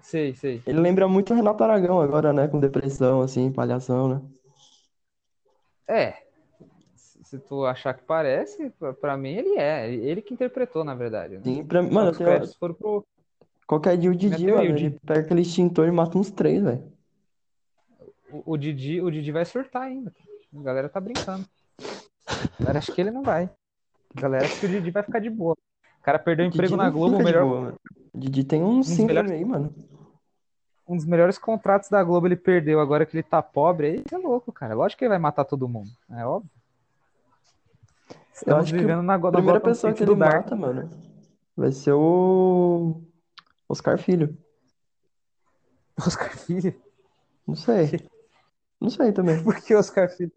Sei, sei. Ele lembra muito o Renato Aragão agora, né? Com depressão, assim, palhação, né? É. Se se tu achar que parece, pra- pra mim ele é. Ele que interpretou, na verdade, né? Sim, pra... Só Mano, que os eu tenho... foram pro. qualquer dia o Didi, mano, o ele Didi. pega aquele extintor e mata uns três, velho. O, o Didi, o Didi vai surtar ainda. A galera tá brincando. A galera acha que ele não vai. A galera acha que o Didi vai ficar de boa. O cara perdeu o Didi emprego na Globo, o melhor, boa, Didi tem um dos síndrome melhores- aí, mano. um dos melhores contratos da Globo ele perdeu. Agora que ele tá pobre, aí é louco, cara. Lógico que ele vai matar todo mundo. É óbvio. Eu Estamos acho que vivendo na, a na primeira Gotham pessoa que City ele do Dark. mata, mano, vai ser o Oscar Filho. Oscar Filho? Não sei. Não sei também. Por que Oscar Filho?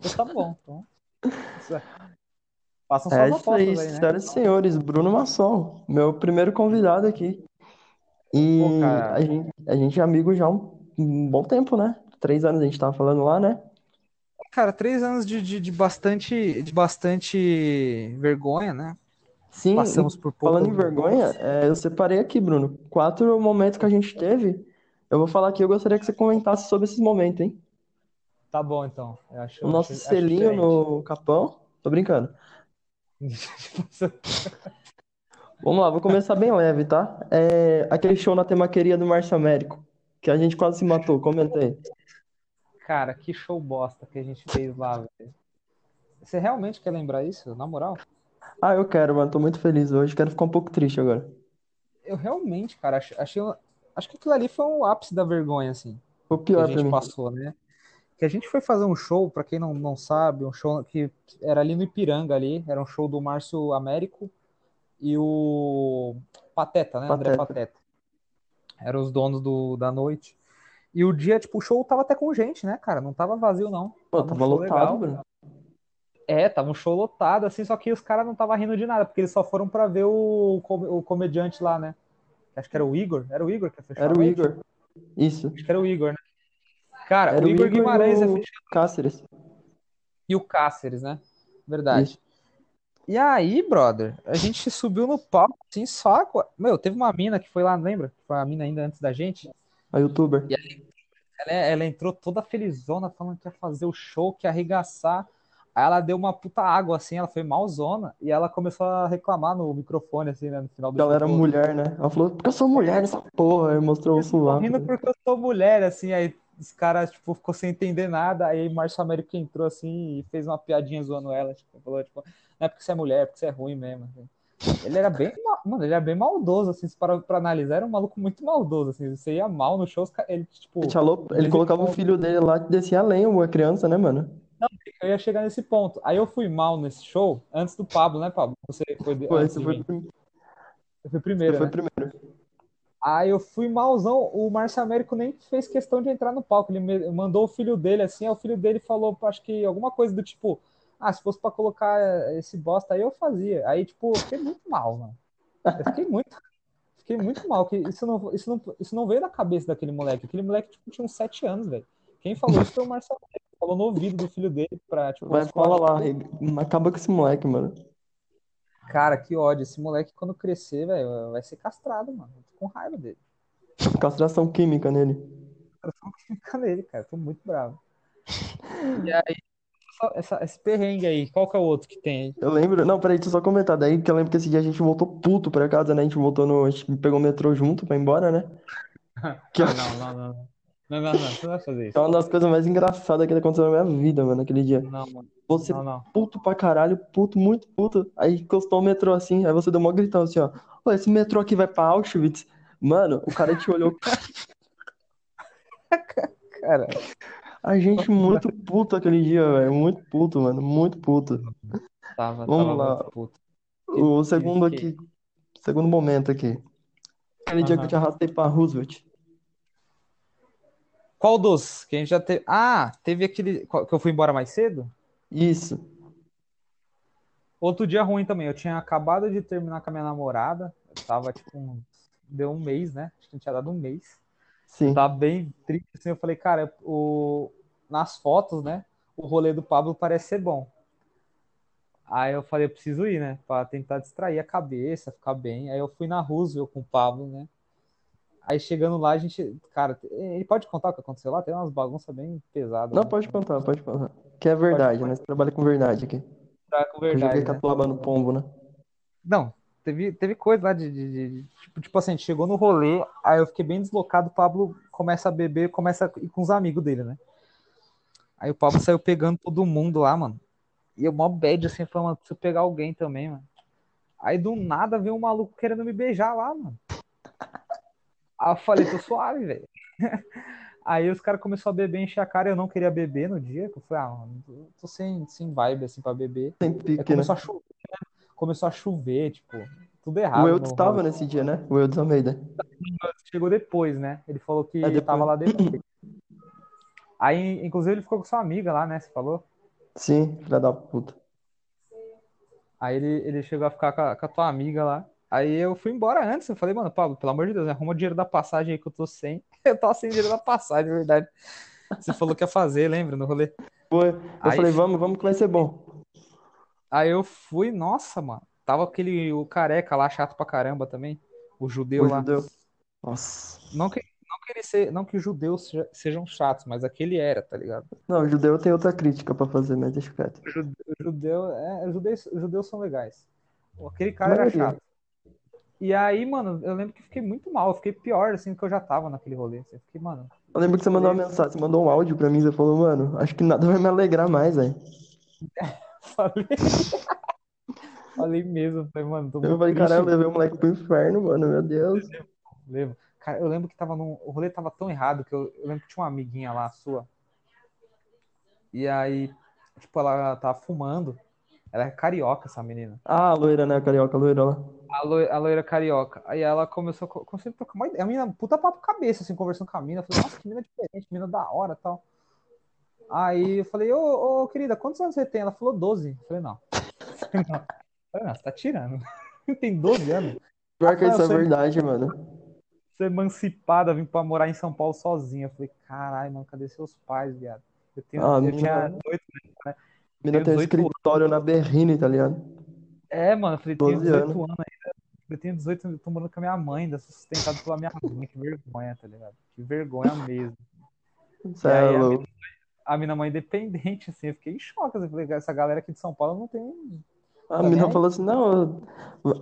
Então tá bom. Então. É. Façam É suas isso aí, apostas aí, né? senhoras e senhores. Bruno Masson, meu primeiro convidado aqui. E Pô, a gente, a gente é amigo já há um, um bom tempo, né? Três anos a gente tava falando lá, né? Cara, três anos de, de, de bastante, de bastante vergonha, né? Sim, Passamos por falando em vergonha, é, eu separei aqui, Bruno, quatro momentos que a gente teve. Eu vou falar aqui, eu gostaria que você comentasse sobre esses momentos, hein? Tá bom, então. Acho, O nosso acho- acho selinho diferente. no capão. Tô brincando. Vamos lá, vou começar bem leve, tá? É, aquele show na temaqueria do Márcio Américo, que a gente quase se matou, comenta aí. Cara, que show bosta que a gente fez lá, velho. Você realmente quer lembrar isso? Na moral? Ah, eu quero, mano, tô muito feliz hoje, quero ficar um pouco triste agora. Eu realmente, cara, ach- achei. Acho que aquilo ali foi o ápice da vergonha, assim, Foi o que a pior pra gente mim. passou, né? Que a gente foi fazer um show, pra quem não, não sabe, um show que era ali no Ipiranga ali, era um show do Márcio Américo e o Pateta, né? André Pateta. Pateta. Eram os donos do, da noite. E o dia, tipo, o show tava até com gente, né, cara? Não tava vazio, não. Pô, Tava um tava show lotado, legal. Bruno. É, tava um show lotado, assim, só que os caras não estavam rindo de nada, porque eles só foram pra ver o, o comediante lá, né? Acho que era o Igor. Era o Igor que ia fechar Era o? Igor. Isso. Acho que era o Igor, né? Cara, Era o Igor Guimarães e ia o fechar Cáceres. e o Cáceres, né? Verdade. Isso. E aí, brother, a gente subiu no palco, assim, só. Meu, teve uma mina que foi lá, lembra? Foi a mina ainda antes da gente. A youtuber. Ela, ela entrou toda felizona, falando que ia fazer o show, que ia arregaçar. Aí ela deu uma puta água, assim, ela foi malzona. E ela começou a reclamar no microfone, assim, né, no final do Ela show era todo. mulher, né? Ela falou, porque eu sou mulher nessa porra. Aí mostrou o rindo porque eu sou mulher, assim, aí os caras, tipo, ficou sem entender nada, aí Márcio Américo entrou, assim, e fez uma piadinha zoando ela, tipo, falou, tipo, não é porque você é mulher, é porque você é ruim mesmo, assim. Ele era bem, ma- mano, ele era bem maldoso, assim, se parar pra analisar, era um maluco muito maldoso, assim, você ia mal no show, ele, tipo, Ele, falou- ele colocava o filho dele lá e descia além, a criança, né, mano? eu ia chegar nesse ponto. Aí eu fui mal nesse show, antes do Pablo, né, Pablo? Você foi antes de foi, mim. Eu fui primeiro, esse foi né? primeiro. Aí eu fui malzão, o Márcio Américo nem fez questão de entrar no palco, ele mandou o filho dele assim, aí o filho dele falou, acho que alguma coisa do tipo, ah, se fosse pra colocar esse bosta aí eu fazia. Aí, tipo, eu fiquei muito mal, mano. Eu fiquei muito, fiquei muito mal, que isso não, isso não, isso não veio da cabeça daquele moleque. Aquele moleque, tipo, tinha uns sete anos, velho. Quem falou isso foi o Márcio Américo, falou no ouvido do filho dele pra, tipo, Vai, escola- fala lá, acaba com esse moleque, mano. Cara, que ódio. Esse moleque, quando crescer, velho, vai ser castrado, mano. Eu tô com raiva dele. Castração química nele. Fica nele, cara. Tô muito bravo. E aí, essa- esse perrengue aí, qual que é o outro que tem aí? Eu lembro, não, peraí, deixa eu só comentar daí, que eu lembro que esse dia a gente voltou puto pra casa, né? A gente voltou no, a gente pegou o metrô junto pra ir embora, né? Que, Ah, não, não, não, não. Não, não, você não vai fazer é isso. uma das coisas mais engraçadas que aconteceu na minha vida, mano, aquele dia. Não, mano. Você Não, não. puto pra caralho, puto, muito puto. Aí encostou o metrô assim, aí você deu uma gritão assim, ó. Ô, esse metrô aqui vai pra Auschwitz? Mano, o cara te olhou. Cara, A gente muito puto aquele dia, velho. Muito puto, mano. Muito puto. tava, Vamos tava lá. muito puto. O segundo aqui. Segundo momento aqui. Aquele dia que eu te arrastei pra Roosevelt. Qual dos? Que a gente já teve. Ah, teve aquele. Que eu fui embora mais cedo? Isso. Outro dia ruim também. Eu tinha acabado de terminar com a minha namorada. Eu tava, tipo, um... deu um mês, né? Acho que não tinha dado um mês. Sim. Tá bem triste, assim, eu falei, cara, o... nas fotos, né, o rolê do Pablo parece ser bom. Aí eu falei, eu preciso ir, né, pra tentar distrair a cabeça, ficar bem. Aí eu fui na Roosevelt com o Pablo, né. Aí chegando lá, a gente, cara, ele pode contar o que aconteceu lá? Tem umas bagunças bem pesadas. Não, né? pode contar, pode contar. Que é verdade, né? Você trabalha com verdade aqui. Tá com Eu joguei verdade, né? catuaba no pombo, né? Não, teve, teve coisa lá de, de- de- tipo, tipo assim, a gente chegou no rolê, aí eu fiquei bem deslocado, o Pablo começa a beber, começa a ir com os amigos dele, né? Aí o Pablo saiu pegando todo mundo lá, mano. E eu mó bad, assim, falando, preciso pegar alguém também, mano. Aí do nada veio um maluco querendo me beijar lá, mano. Aí eu falei, tô suave, velho. Aí os caras começaram a beber, encher a cara, eu não queria beber no dia, eu falei, ah, mano, tô- sem, sem vibe, assim, pra beber. Aí pique, né? começou a chover, né? Começou a chover, tipo, tudo errado. O Eudes estava rolê. nesse dia, né? O Eudes Almeida. Chegou depois, né? Ele falou que É, tava lá depois. Aí, inclusive, ele ficou com sua amiga lá, né? Você falou? Sim, filha da puta. Aí ele, ele chegou a ficar com a, com a tua amiga lá. Aí eu fui embora antes. Eu falei, mano, Pablo, pelo amor de Deus, arruma o dinheiro da passagem aí que eu tô sem. Eu tô sem dinheiro da passagem, é verdade. Você falou que ia fazer, lembra, no rolê? Foi. Eu Aí- falei, vamos, vamos que vai ser bom. Aí eu fui, nossa, mano. Tava aquele, o careca lá, chato pra caramba também. O judeu O lá. judeu. Nossa. Não que, não que ele se, não que os judeus seja- sejam chatos, mas aquele era, tá ligado? Não, o judeu tem outra crítica pra fazer, mas deixa quieto. O jude- o judeu, é, os judeus, judeus são legais. Aquele cara era Maioria. chato. E aí, mano, eu lembro que fiquei muito mal. Eu fiquei pior, assim, do que eu já tava naquele rolê. assim. Eu fiquei, mano, Eu lembro que você mandou uma mensagem, você mandou um áudio pra mim, você falou, mano, acho que nada vai me alegrar mais, velho. falei. falei mesmo. Falei, mano, tô Eu falei, caralho, eu levei o moleque pro inferno, mano, meu Deus. Lembro. Cara, eu lembro que tava num. O rolê tava tão errado que eu, eu lembro que tinha uma amiguinha lá, sua. E aí, tipo, ela tava fumando. Ela é carioca, essa menina. Ah, a loira, né, a carioca, a loira lá. A loira, a loira carioca. Aí ela começou, começou a trocar uma ideia. A menina, puta papo cabeça, assim, conversando com a mina. Eu falei, nossa, que mina diferente, mina da hora e tal. Aí eu falei, ô, ô, querida, quantos anos você tem? Ela falou 12. Eu falei, não. Eu falei, não. Eu falei, não, você tá tirando. Tem 12 anos. Pior que isso é sei. verdade, mano. Ser emancipada, vim pra morar em São Paulo sozinha. Eu falei, caralho, mano, cadê seus pais, viado? Eu, tenho, Ah, eu tinha 18 A mina Tenho tem um 18 escritório na Berrine, tá ligado? É, mano, eu falei, tenho 12 18 anos. anos ainda. Eu tenho 18 anos, eu tô morando com a minha mãe, ainda sou sustentado pela minha mãe. Que vergonha, tá ligado? Que vergonha mesmo. E é louco. A minha mãe independente, assim, eu fiquei em choque. Eu falei, essa galera aqui de São Paulo não tem. A Tá mina falou assim, não,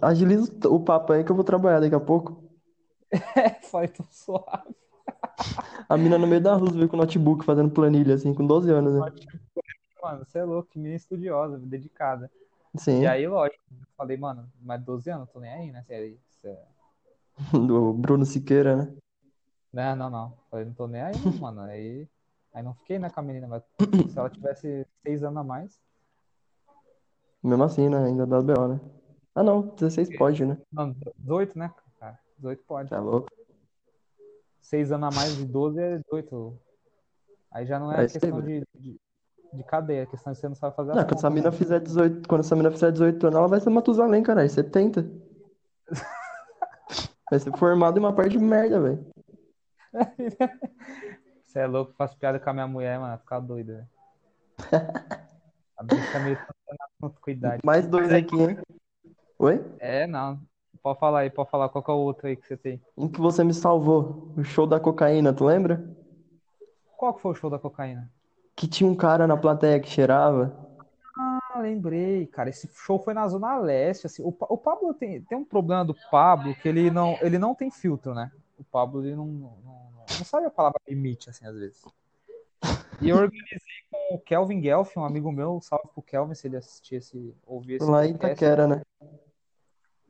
agiliza o papo aí que eu vou trabalhar daqui a pouco. Falei, tô suave. A mina no meio da rua veio com notebook fazendo planilha, assim, com 12 anos, né? Mano, você é louco, que menina estudiosa, dedicada. Sim, E aí, lógico, eu falei, mano, mas 12 anos, tô nem aí, né? Sério, é- do Bruno Siqueira, né? Não, não, não. Falei, não tô nem aí, mano. Aí, aí não fiquei, né, com a menina, mas se ela tivesse 6 anos a mais. Mesmo assim, né? Ainda dá BO, né? Ah, não, 16 pode, né? Não, 18, né, cara? 18 pode. Tá louco. seis anos a mais de 12 é 18. Aí já não é a questão de, de, de cadeia, a questão de você não sabe fazer Não, as quando essa mina né? fizer 18, quando essa mina fizer 18 anos, ela vai ser Matusalém, caralho, 70. Vai ser formado em uma parte de merda, velho. Você é louco, faço piada com a minha mulher, mano, ficar doido, velho. A bicha meio com idade. Mais dois aqui, hein? Oi? É, não. Pode falar aí, pode falar qual que é o outro aí que você tem. Um que você me salvou, o show da cocaína, tu lembra? Qual que foi o show da cocaína? Que tinha um cara na plateia que cheirava. Ah, lembrei, cara. Esse show foi na Zona Leste, assim. O, o Pablo tem, tem um problema do Pablo que ele não, ele não tem filtro, né? O Pablo, ele não, não, não, não sabe a palavra limite, assim, às vezes. E eu organizei com o Kelvin Guelph, um amigo meu, salve pro Kelvin se ele assistir esse, ouvir esse Lá em. Itaquera, né?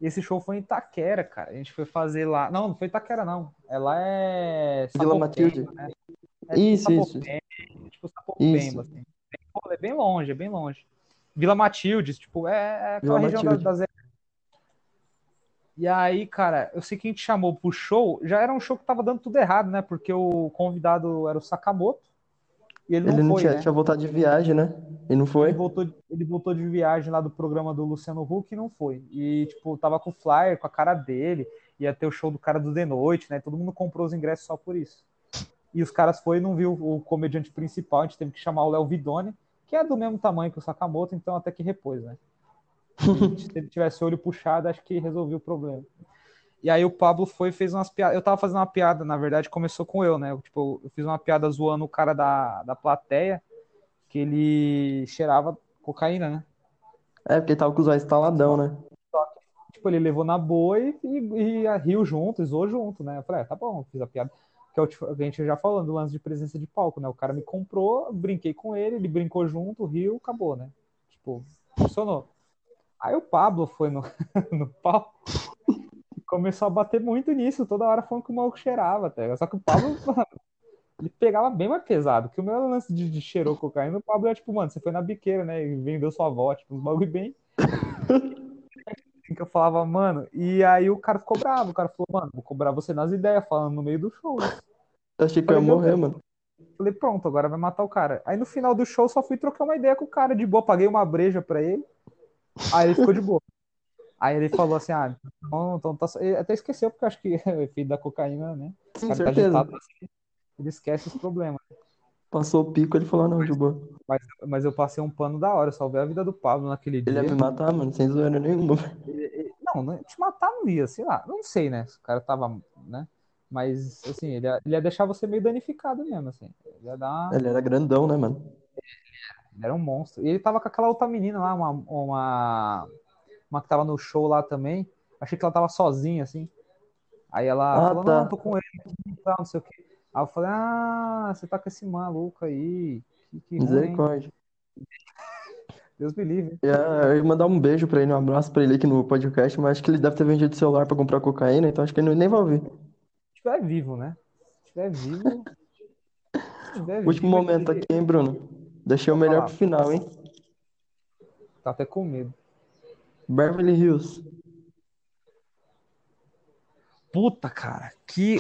Esse show foi em Itaquera, cara. A gente foi fazer lá. Não, não foi Itaquera, não. É lá é Vila Matilde. né? É Isso, isso. Tipo Sapopemba, assim. É bem longe, é bem longe. Vila Matilde, tipo, é, é aquela Vila região da, Matilde. da Zé. E aí, cara, eu sei que a gente chamou pro show, já era um show que tava dando tudo errado, né? Porque o convidado era o Sakamoto e ele não Ele não foi, tinha, né? tinha voltado de viagem, né? E não Ele foi? voltou, ele voltou de viagem lá do programa do Luciano Huck e não foi. E, tipo, tava com o flyer, com a cara dele, ia ter o show do cara do The Noite, né? Todo mundo comprou os ingressos só por isso. E os caras foi e não viu o comediante principal, a gente teve que chamar o Léo Vidoni, que é do mesmo tamanho que o Sakamoto, então até que repôs, né? Se ele tivesse o olho puxado, acho que resolvia o problema. E aí o Pablo foi e fez umas piadas. Eu tava fazendo uma piada, na verdade, começou com eu, né? Eu, tipo, eu fiz uma piada zoando o cara da, da plateia, que ele cheirava cocaína, né? É, porque ele tava com os olhos estaladão, né? Tipo, ele levou na boa e, e, e riu junto, zoou junto, né? Eu falei, é, tá bom, fiz a piada. Que é o tipo- a gente já falando do lance de presença de palco, né? O cara me comprou, brinquei com ele, ele brincou junto, riu, acabou, né? Tipo, funcionou. Aí o Pablo foi no, no palco e começou a bater muito nisso, toda hora falando que o maluco cheirava, até. Só que o Pablo, ele pegava bem mais pesado, que o meu lance de, de cheirou cocaína, o Pablo é tipo, mano, você foi na biqueira, né? E vendeu sua avó, tipo, uns bagulho bem. Que eu falava, mano, e aí o cara ficou bravo, o cara falou, mano, vou cobrar você nas ideias, falando no meio do show. Eu achei que eu ia meu morrer, mano. Falei, pronto, agora vai matar o cara. Aí no final do show só fui trocar uma ideia com o cara de boa, paguei uma breja pra ele. Aí ele ficou de boa. Aí ele falou assim: ah, então, então tá... ele até esqueceu, porque acho que é o efeito da cocaína, né? Sim, tá certeza. agitado assim, ele esquece os problemas. Passou o pico, ele falou, ah, não, de boa. Mas, mas eu passei um pano da hora, salvei a vida do Pablo naquele Ele dia. ia me matar, mano, sem zoeira nenhuma. Não, não, te matar não ia, sei lá, não sei, né? Se o cara tava, né? Mas, assim, ele ia, ele ia deixar você meio danificado mesmo, assim. Ele ia dar uma... Ele era grandão, né, mano? Ele era um monstro. E ele tava com aquela outra menina lá, uma, uma, uma que tava no show lá também. Achei que ela tava sozinha, assim. Aí ela Ah, falou, tá. não, tô com ele, não sei o quê. Aí eu falei, ah, você tá com esse maluco aí. Que, que? Misericórdia. Deus me livre. Eu ia, eu ia mandar um beijo pra ele, um abraço pra ele aqui no podcast, mas acho que ele deve ter vendido o celular pra comprar cocaína, então acho que ele nem vai ouvir. Se estiver vivo, né? Se estiver vivo. Se estiver Último vivo, momento aqui, hein, Bruno? Deixei o melhor falar. pro final, hein? Tá até com medo. Beverly Hills. Puta, cara, que.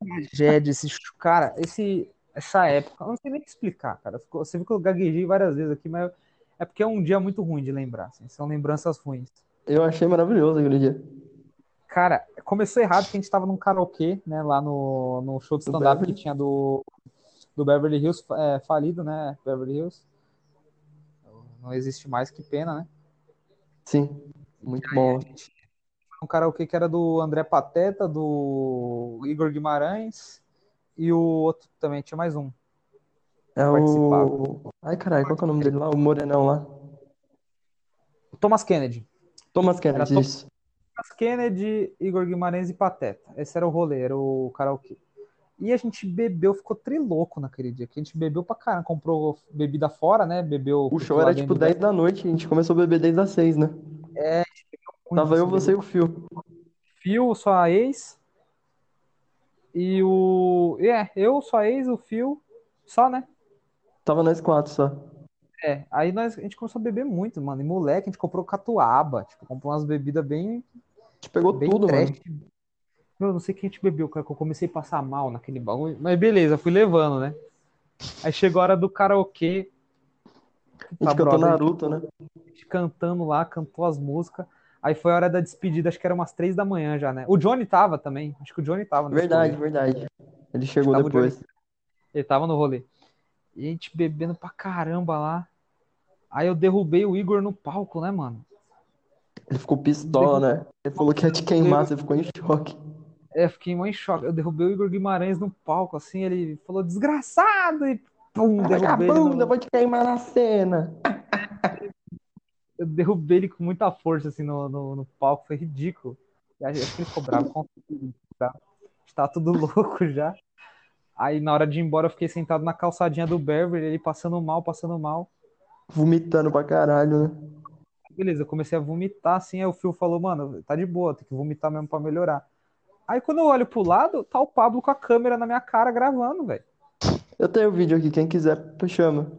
Tragédia esse. Cara, esse, essa época, eu não sei nem explicar, cara. Você viu que eu gaguejei várias vezes aqui, mas é porque é um dia muito ruim de lembrar, assim, são lembranças ruins. Eu achei maravilhoso aquele dia. Cara, começou errado que a gente tava num karaokê, né, lá no, no show de stand-up que tinha do, do Beverly Hills, é, falido, né, Beverly Hills. Não existe mais, que pena, né? Sim, muito bom. um karaokê que era do André Pateta, do Igor Guimarães e o outro também, tinha mais um. É o. Ai, caralho, qual que é o nome dele lá? O Morenão lá. Thomas Kennedy. Thomas Kennedy, Tom- isso. Thomas Kennedy, Igor Guimarães e Pateta. Esse era o rolê, era o karaokê. E a gente bebeu, ficou trilouco naquele dia, que a gente bebeu pra caramba, comprou bebida fora, né? Bebeu O show era tipo do 10 da noite, a gente começou a beber desde as 6, né? muito, Tava eu, assim, você e o Fio. Fio, sua ex. E o. É, eu, sua ex, o Fio. Só, né? Tava nós quatro só. É, aí nós, a gente começou a beber muito, mano. E moleque, a gente comprou catuaba. Tipo, comprou umas bebidas bem, gente pegou bem tudo, trash. mano. Meu, não sei quem a gente bebeu, cara, que eu comecei a passar mal naquele bagulho. Mas beleza, fui levando, né? Aí chegou a hora do karaokê. A gente cantou Naruto, né? A gente cantando lá, cantou as músicas. Aí foi a hora da despedida, acho que era umas três da manhã já, né? O Johnny tava também. Acho que o Johnny tava. Verdade, verdade. Ele chegou depois. Ele tava no rolê. E a gente bebendo pra caramba lá. Aí eu derrubei o Igor no palco, né, mano? Ele ficou pistola, né? Ele falou que ia te queimar, você ficou em choque. É, fiquei em choque. Eu derrubei o Igor Guimarães no palco, assim, ele falou, desgraçado! E pum, derrubei. No... vou te queimar na cena. Eu derrubei ele com muita força, assim, no, no, no palco, foi ridículo. E aí, acho que ele cobrava, Tá tudo louco já. Aí na hora de ir embora eu fiquei sentado na calçadinha do Beverly, ele passando mal, passando mal. Vomitando pra caralho, né? Beleza, eu comecei a vomitar assim, aí o Phil falou, mano, tá de boa, tem que vomitar mesmo pra melhorar. Aí quando eu olho pro lado, tá o Pablo com a câmera na minha cara gravando, velho. Eu tenho o vídeo aqui, quem quiser, chama.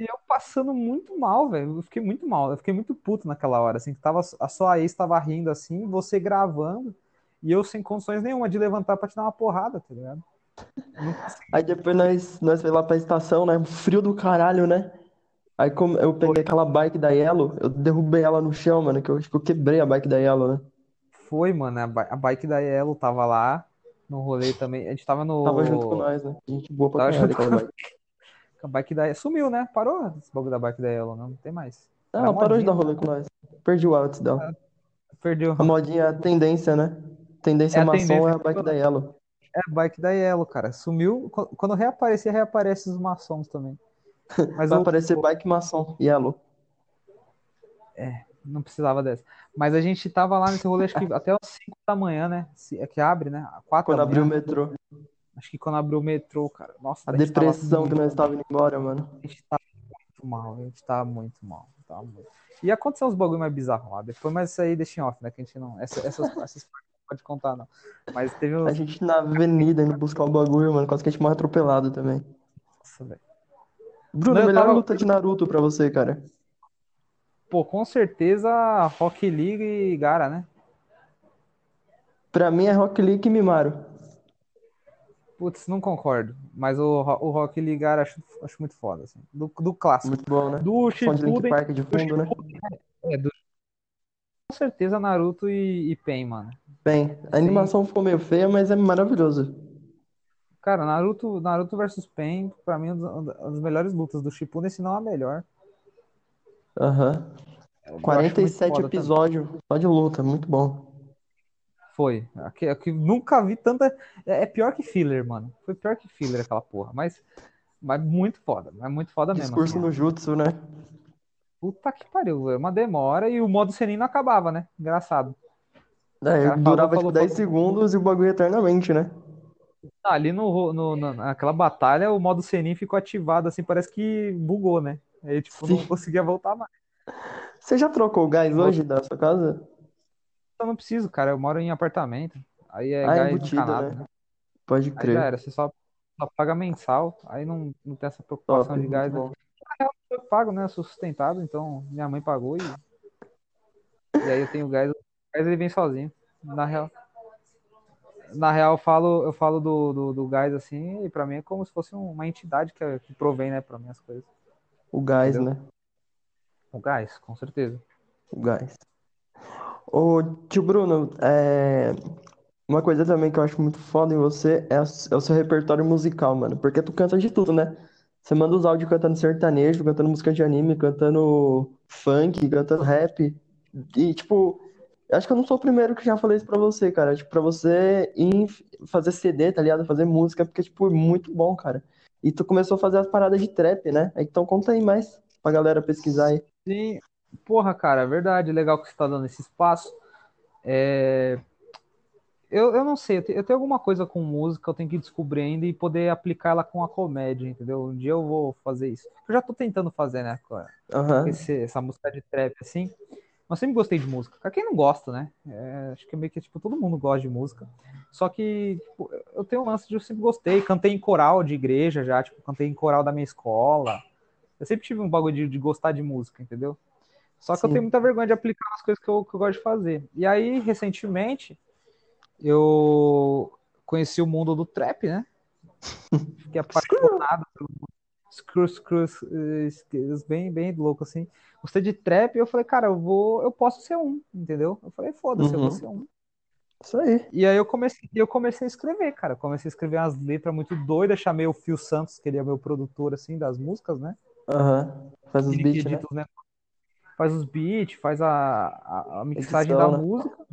E eu passando muito mal, velho. Eu fiquei muito mal, eu fiquei muito puto naquela hora, assim, que tava, a sua ex tava rindo assim, você gravando, e eu sem condições nenhuma de levantar pra te dar uma porrada, tá ligado? Aí depois nós, nós fomos lá pra estação, né? Frio do caralho, né? Aí como eu peguei aquela bike da Yellow, eu derrubei ela no chão, mano, que eu acho que eu quebrei a bike da Yellow, né? Foi, mano, a, a bike da Yellow tava lá no rolê também. A gente tava no. Tava junto com nós, né? A gente boa pra tava caralho aquela bike. A bike da Sumiu, né? Parou esse bagulho da bike da Yellow, não, não tem mais. Ah, ela parou de dar rolê com nós. Perdi o hábito dela. Perdeu. A modinha, a tendência, né? Tendência é maçom tendência é a bike da Yellow. É a bike da Yellow, cara. Sumiu. Quando reaparecer, reaparece os maçons também. Mas Vai aparecer bike maçom, Yellow. É, não precisava dessa. Mas a gente tava lá nesse rolê, acho que até as 5 da manhã, né? É que abre, né? 4 Quando abriu o metrô. Acho que quando abriu o metrô, cara. Nossa, a, a depressão tava... que nós estávamos indo embora, mano. A gente tava muito mal, a gente tava muito mal. Tava muito... E aconteceu uns bagulho mais bizarros lá. Depois, mas isso aí deixa em off, né? Que a gente não. Essa, essas, essas partes não pode contar, não. Mas teve uns... A gente na avenida indo buscar o bagulho, mano. Quase que a gente morre atropelado também. Nossa, velho. Bruno, não, melhor tava... luta de Naruto pra você, cara. Pô, com certeza Rock League e Gara, né? Pra mim é Rock League e Mimaro. Putz, não concordo. Mas o, o Rock League Gara acho, acho muito foda, assim. Do, do clássico. Muito bom, né? Do Shippuden. Park de fundo, né? É, do... Com certeza Naruto e, e Pen, mano. Pen. A animação ficou meio feia, mas é maravilhoso. Cara, Naruto, Naruto versus Pen, pra mim, é uma das melhores lutas do Shippuden, se não a melhor. Aham. Uhum. 47 episódios só de luta, muito bom. Foi. Aqui, aqui, nunca vi tanta. É, é pior que filler, mano. Foi pior que filler aquela porra. Mas, mas muito foda. É muito foda mesmo. Discurso assim, no jutsu, né? Puta que pariu. É uma demora e o modo Senin não acabava, né? Engraçado. É, durava falou, tipo 10 falou, segundos e o bagulho eternamente, né? Ah, ali no, no, naquela batalha, o modo Senin ficou ativado, assim, parece que bugou, né? Aí, tipo, Sim. não conseguia voltar mais. Você já trocou o gás hoje da sua casa? Eu não preciso, cara. Eu moro em apartamento. Aí é ah, gás embutido, encanado, né? Pode crer. Aí era, você só, só paga mensal, aí não, não tem essa preocupação Top, de gás. Né? Na real, eu pago, né? Eu sou sustentado, então minha mãe pagou e. E aí eu tenho gás. O gás ele vem sozinho. Na real. Na real, eu falo, eu falo do, do, do gás assim, e pra mim é como se fosse uma entidade que, que provém, né, pra minhas coisas. O gás, Entendeu? né? O gás, com certeza. O gás. Ô, tio Bruno, é... uma coisa também que eu acho muito foda em você é, é o seu repertório musical, mano. Porque tu canta de tudo, né? Você manda os áudios cantando sertanejo, cantando música de anime, cantando funk, cantando rap. E, tipo, acho que eu não sou o primeiro que já falei isso pra você, cara. Tipo, pra você ir fazer CD, tá ligado? Fazer música, porque, tipo, é muito bom, cara. E tu começou a fazer as paradas de trap, né? Então conta aí mais pra galera pesquisar aí. Sim, porra, cara, é verdade. Legal que você tá dando esse espaço. É... Eu, eu não sei, eu tenho alguma coisa com música, eu tenho que descobrir ainda e poder aplicar ela com a comédia, entendeu? Um dia eu vou fazer isso. Eu já tô tentando fazer, né? Uhum. esse, essa música de trap, assim. Mas sempre gostei de música. Pra quem não gosta, né? É, acho que é meio que, tipo, todo mundo gosta de música. Só que, tipo, eu tenho um lance de eu sempre gostei. Cantei em coral de igreja já, tipo, cantei em coral da minha escola. Eu sempre tive um bagulho de, de gostar de música, entendeu? Só que Sim. eu tenho muita vergonha de aplicar as coisas que eu, que eu gosto de fazer. E aí, recentemente, eu conheci o mundo do trap, né? Fiquei apaixonado pelo Screws, Screws, bem, bem louco, assim. Gostei de trap e eu falei, cara, eu vou, eu posso ser um, entendeu? Eu falei, foda-se, eu vou Uhum. ser um. Isso aí. E aí eu comecei, eu comecei a escrever, cara. Comecei a escrever umas letras muito doidas, chamei o Phil Santos, que ele é meu produtor, assim, das músicas, né? Aham. Faz os beats, né? negócios, faz os beats, faz a, a, a mixagem Edição, da né? música.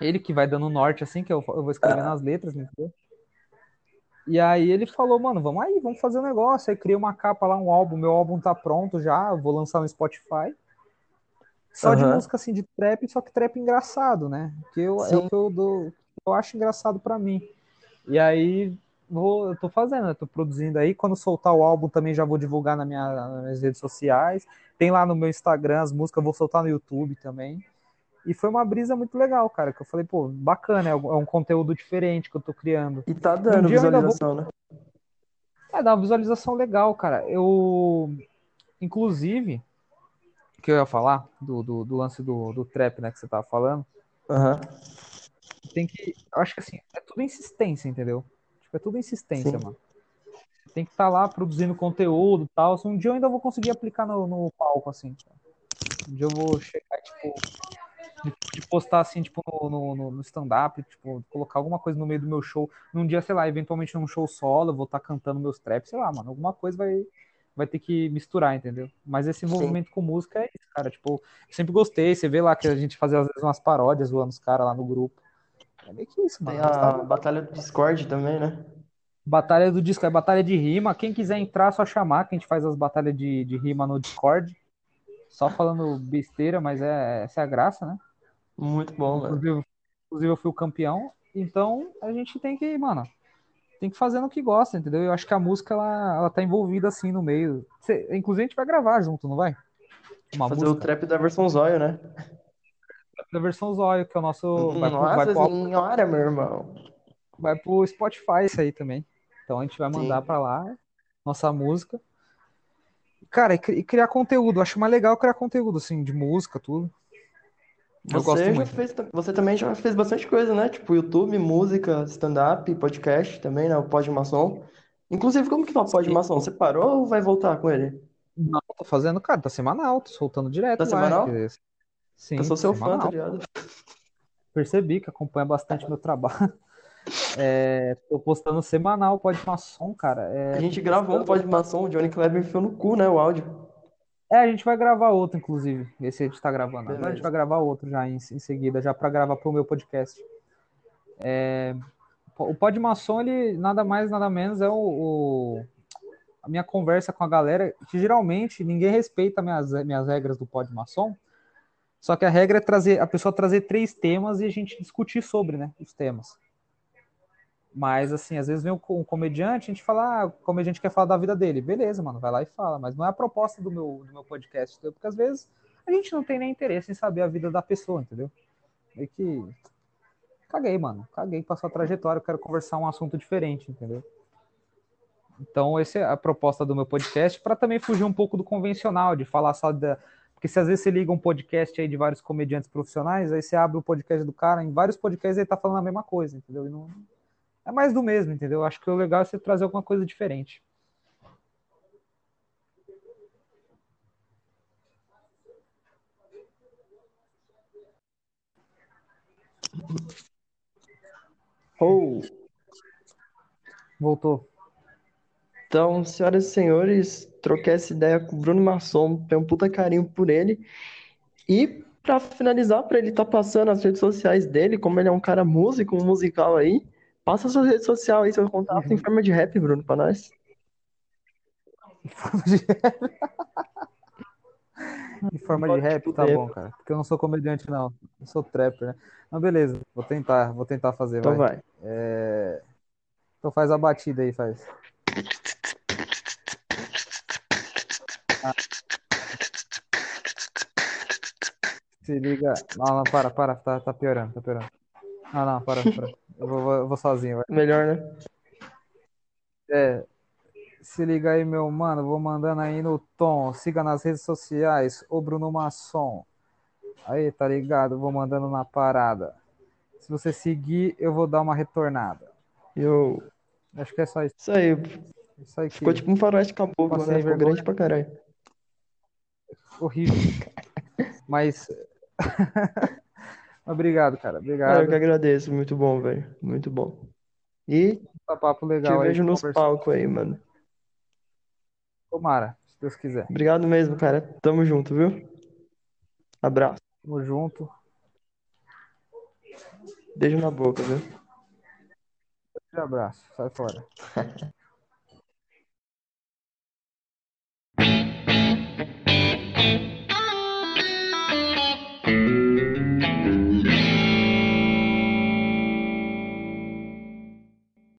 Ele que vai dando norte, assim, que eu, eu vou escrevendo as letras, entendeu? E aí ele falou, mano, vamos aí, vamos fazer um negócio. Aí criei uma capa lá, um álbum, meu álbum tá pronto já, vou lançar no Spotify. Só de Aham. música assim de trap, só que trap engraçado, né? Que eu, é o que eu, dou, eu acho engraçado pra mim. E aí vou, eu tô fazendo, eu tô produzindo aí. Quando soltar o álbum também já vou divulgar na minha, nas minhas redes sociais. Tem lá no meu Instagram as músicas, eu vou soltar no YouTube também. E foi uma brisa muito legal, cara. Que eu falei, pô, bacana, é um é um conteúdo diferente que eu tô criando. E tá dando eu ainda vou- visualização, né? É, dá uma visualização legal, cara. Eu, inclusive, que eu ia falar do, do, do lance do, do trap, né, que você tava falando, Aham. tem que, eu acho que assim, é tudo insistência, entendeu? Tipo, é tudo insistência, Sim. mano. Tem que estar lá produzindo conteúdo e tal. Um dia eu ainda vou conseguir aplicar no, no palco, assim. Um dia eu vou chegar, tipo, de, postar assim, tipo, no, no- no, stand-up, tipo, colocar alguma coisa no meio do meu show. Num dia, sei lá, eventualmente num show solo, eu vou estar cantando meus traps, sei lá, mano. Alguma coisa vai, vai ter que misturar, entendeu? Mas esse envolvimento com música é isso, cara. Tipo, eu sempre gostei. Você vê lá que a gente fazia às vezes umas paródias zoando os caras lá no grupo. É meio que isso, mano. Tem a Batalha do Discord também, né? Batalha do disco, é batalha de rima. Quem quiser entrar, só chamar, que a gente faz as batalhas de, de rima no Discord. Só falando besteira, mas é, essa é a graça, né? Muito bom, mano. Inclusive, inclusive eu fui o campeão. Então a gente tem que, mano, tem que fazer no que gosta, entendeu? Eu acho que a música ela, ela tá envolvida assim no meio. Cê- inclusive a gente vai gravar junto, não vai? Uma Fazer o música trap da versão zóio, né? da versão Zóio, que é o nosso. Vai pro, vai Nossa pro, senhora, meu irmão. vai pro Spotify isso aí também. Então a gente vai mandar pra lá nossa música. Cara, e, cri- criar conteúdo. Acho mais legal criar conteúdo, assim, de música, tudo. Eu Você já fez, você também já fez bastante coisa, né? Tipo YouTube, música, stand-up, podcast também, né? O Pod Maçom. Inclusive, como que tá o Pod Sim. Maçom? Você parou ou vai voltar com ele? Não, tô fazendo, cara, tá semanal, tô soltando direto Tá lá. semanal? quer dizer, Sim, Eu sou seu fã, semanal. tá ligado? Percebi que acompanha bastante meu trabalho. É, tô postando semanal, pode maçom, cara. É, A gente gravou um Pod Maçom, o Johnny Kleber enfiou no cu, né? O áudio. É, a gente vai gravar outro, inclusive. Esse a gente tá gravando. Agora a gente vai gravar outro já em, em seguida, já pra gravar pro meu podcast. É, o Pod Maçom, ele nada mais, nada menos é o, o- a minha conversa com a galera, que geralmente ninguém respeita minhas, minhas regras do Pod Maçom. Só que a regra é trazer a pessoa trazer três temas e a gente discutir sobre, né, os temas. Mas, assim, às vezes vem um co- comediante, a gente fala, ah, o comediante quer falar da vida dele. Beleza, mano, vai lá e fala. Mas não é a proposta do meu, do meu podcast? Porque às vezes a gente não tem nem interesse em saber a vida da pessoa, entendeu? Meio que. Caguei, mano. Caguei com a sua trajetória, eu quero conversar um assunto diferente, entendeu? Então, essa é a proposta do meu podcast, para também fugir um pouco do convencional, de falar só da. Porque se às vezes você liga um podcast aí de vários comediantes profissionais, aí você abre o podcast do cara, em vários podcasts ele tá falando a mesma coisa, entendeu? E não... É mais do mesmo, entendeu? Acho que o legal é você trazer alguma coisa diferente. Oh. Voltou. Então, senhoras e senhores, troquei essa ideia com o Bruno Masson, tenho um puta carinho por ele. E pra finalizar, pra ele estar passando as redes sociais dele, como ele é um cara músico, um musical aí, passa suas redes sociais aí, seu contato em forma de rap, Bruno, pra nós. Em forma de Pode rap, tá bom, cara. Porque eu não sou comediante, não. Eu sou trapper, né? Não, beleza. Vou tentar, vou tentar fazer, Então vai. vai. É... Então faz a batida aí, faz. Ah. Se liga. Não, não, para, para, tá, tá piorando, tá piorando. Não, não, para, para. Eu vou, vou- eu vou sozinho, vai. Melhor, né? É, se liga aí, meu mano. Vou mandando aí no tom. Siga nas redes sociais. O Bruno Masson. Aí, tá ligado? Vou mandando na parada. Se você seguir, eu vou dar uma retornada. Eu. Acho que é só isso. Isso aí. Isso aí Ficou que tipo um faroeste caboclo, né? Ficou grande pra caralho. horrível. Mas. Obrigado, cara. Obrigado. Cara, eu que agradeço. Muito bom, velho. Muito bom. E tá papo legal te vejo nos palcos aí, mano. Tomara, se Deus quiser. Obrigado mesmo, cara. Tamo junto, viu? Abraço. Tamo junto. Beijo na boca, viu? Um abraço. Sai fora.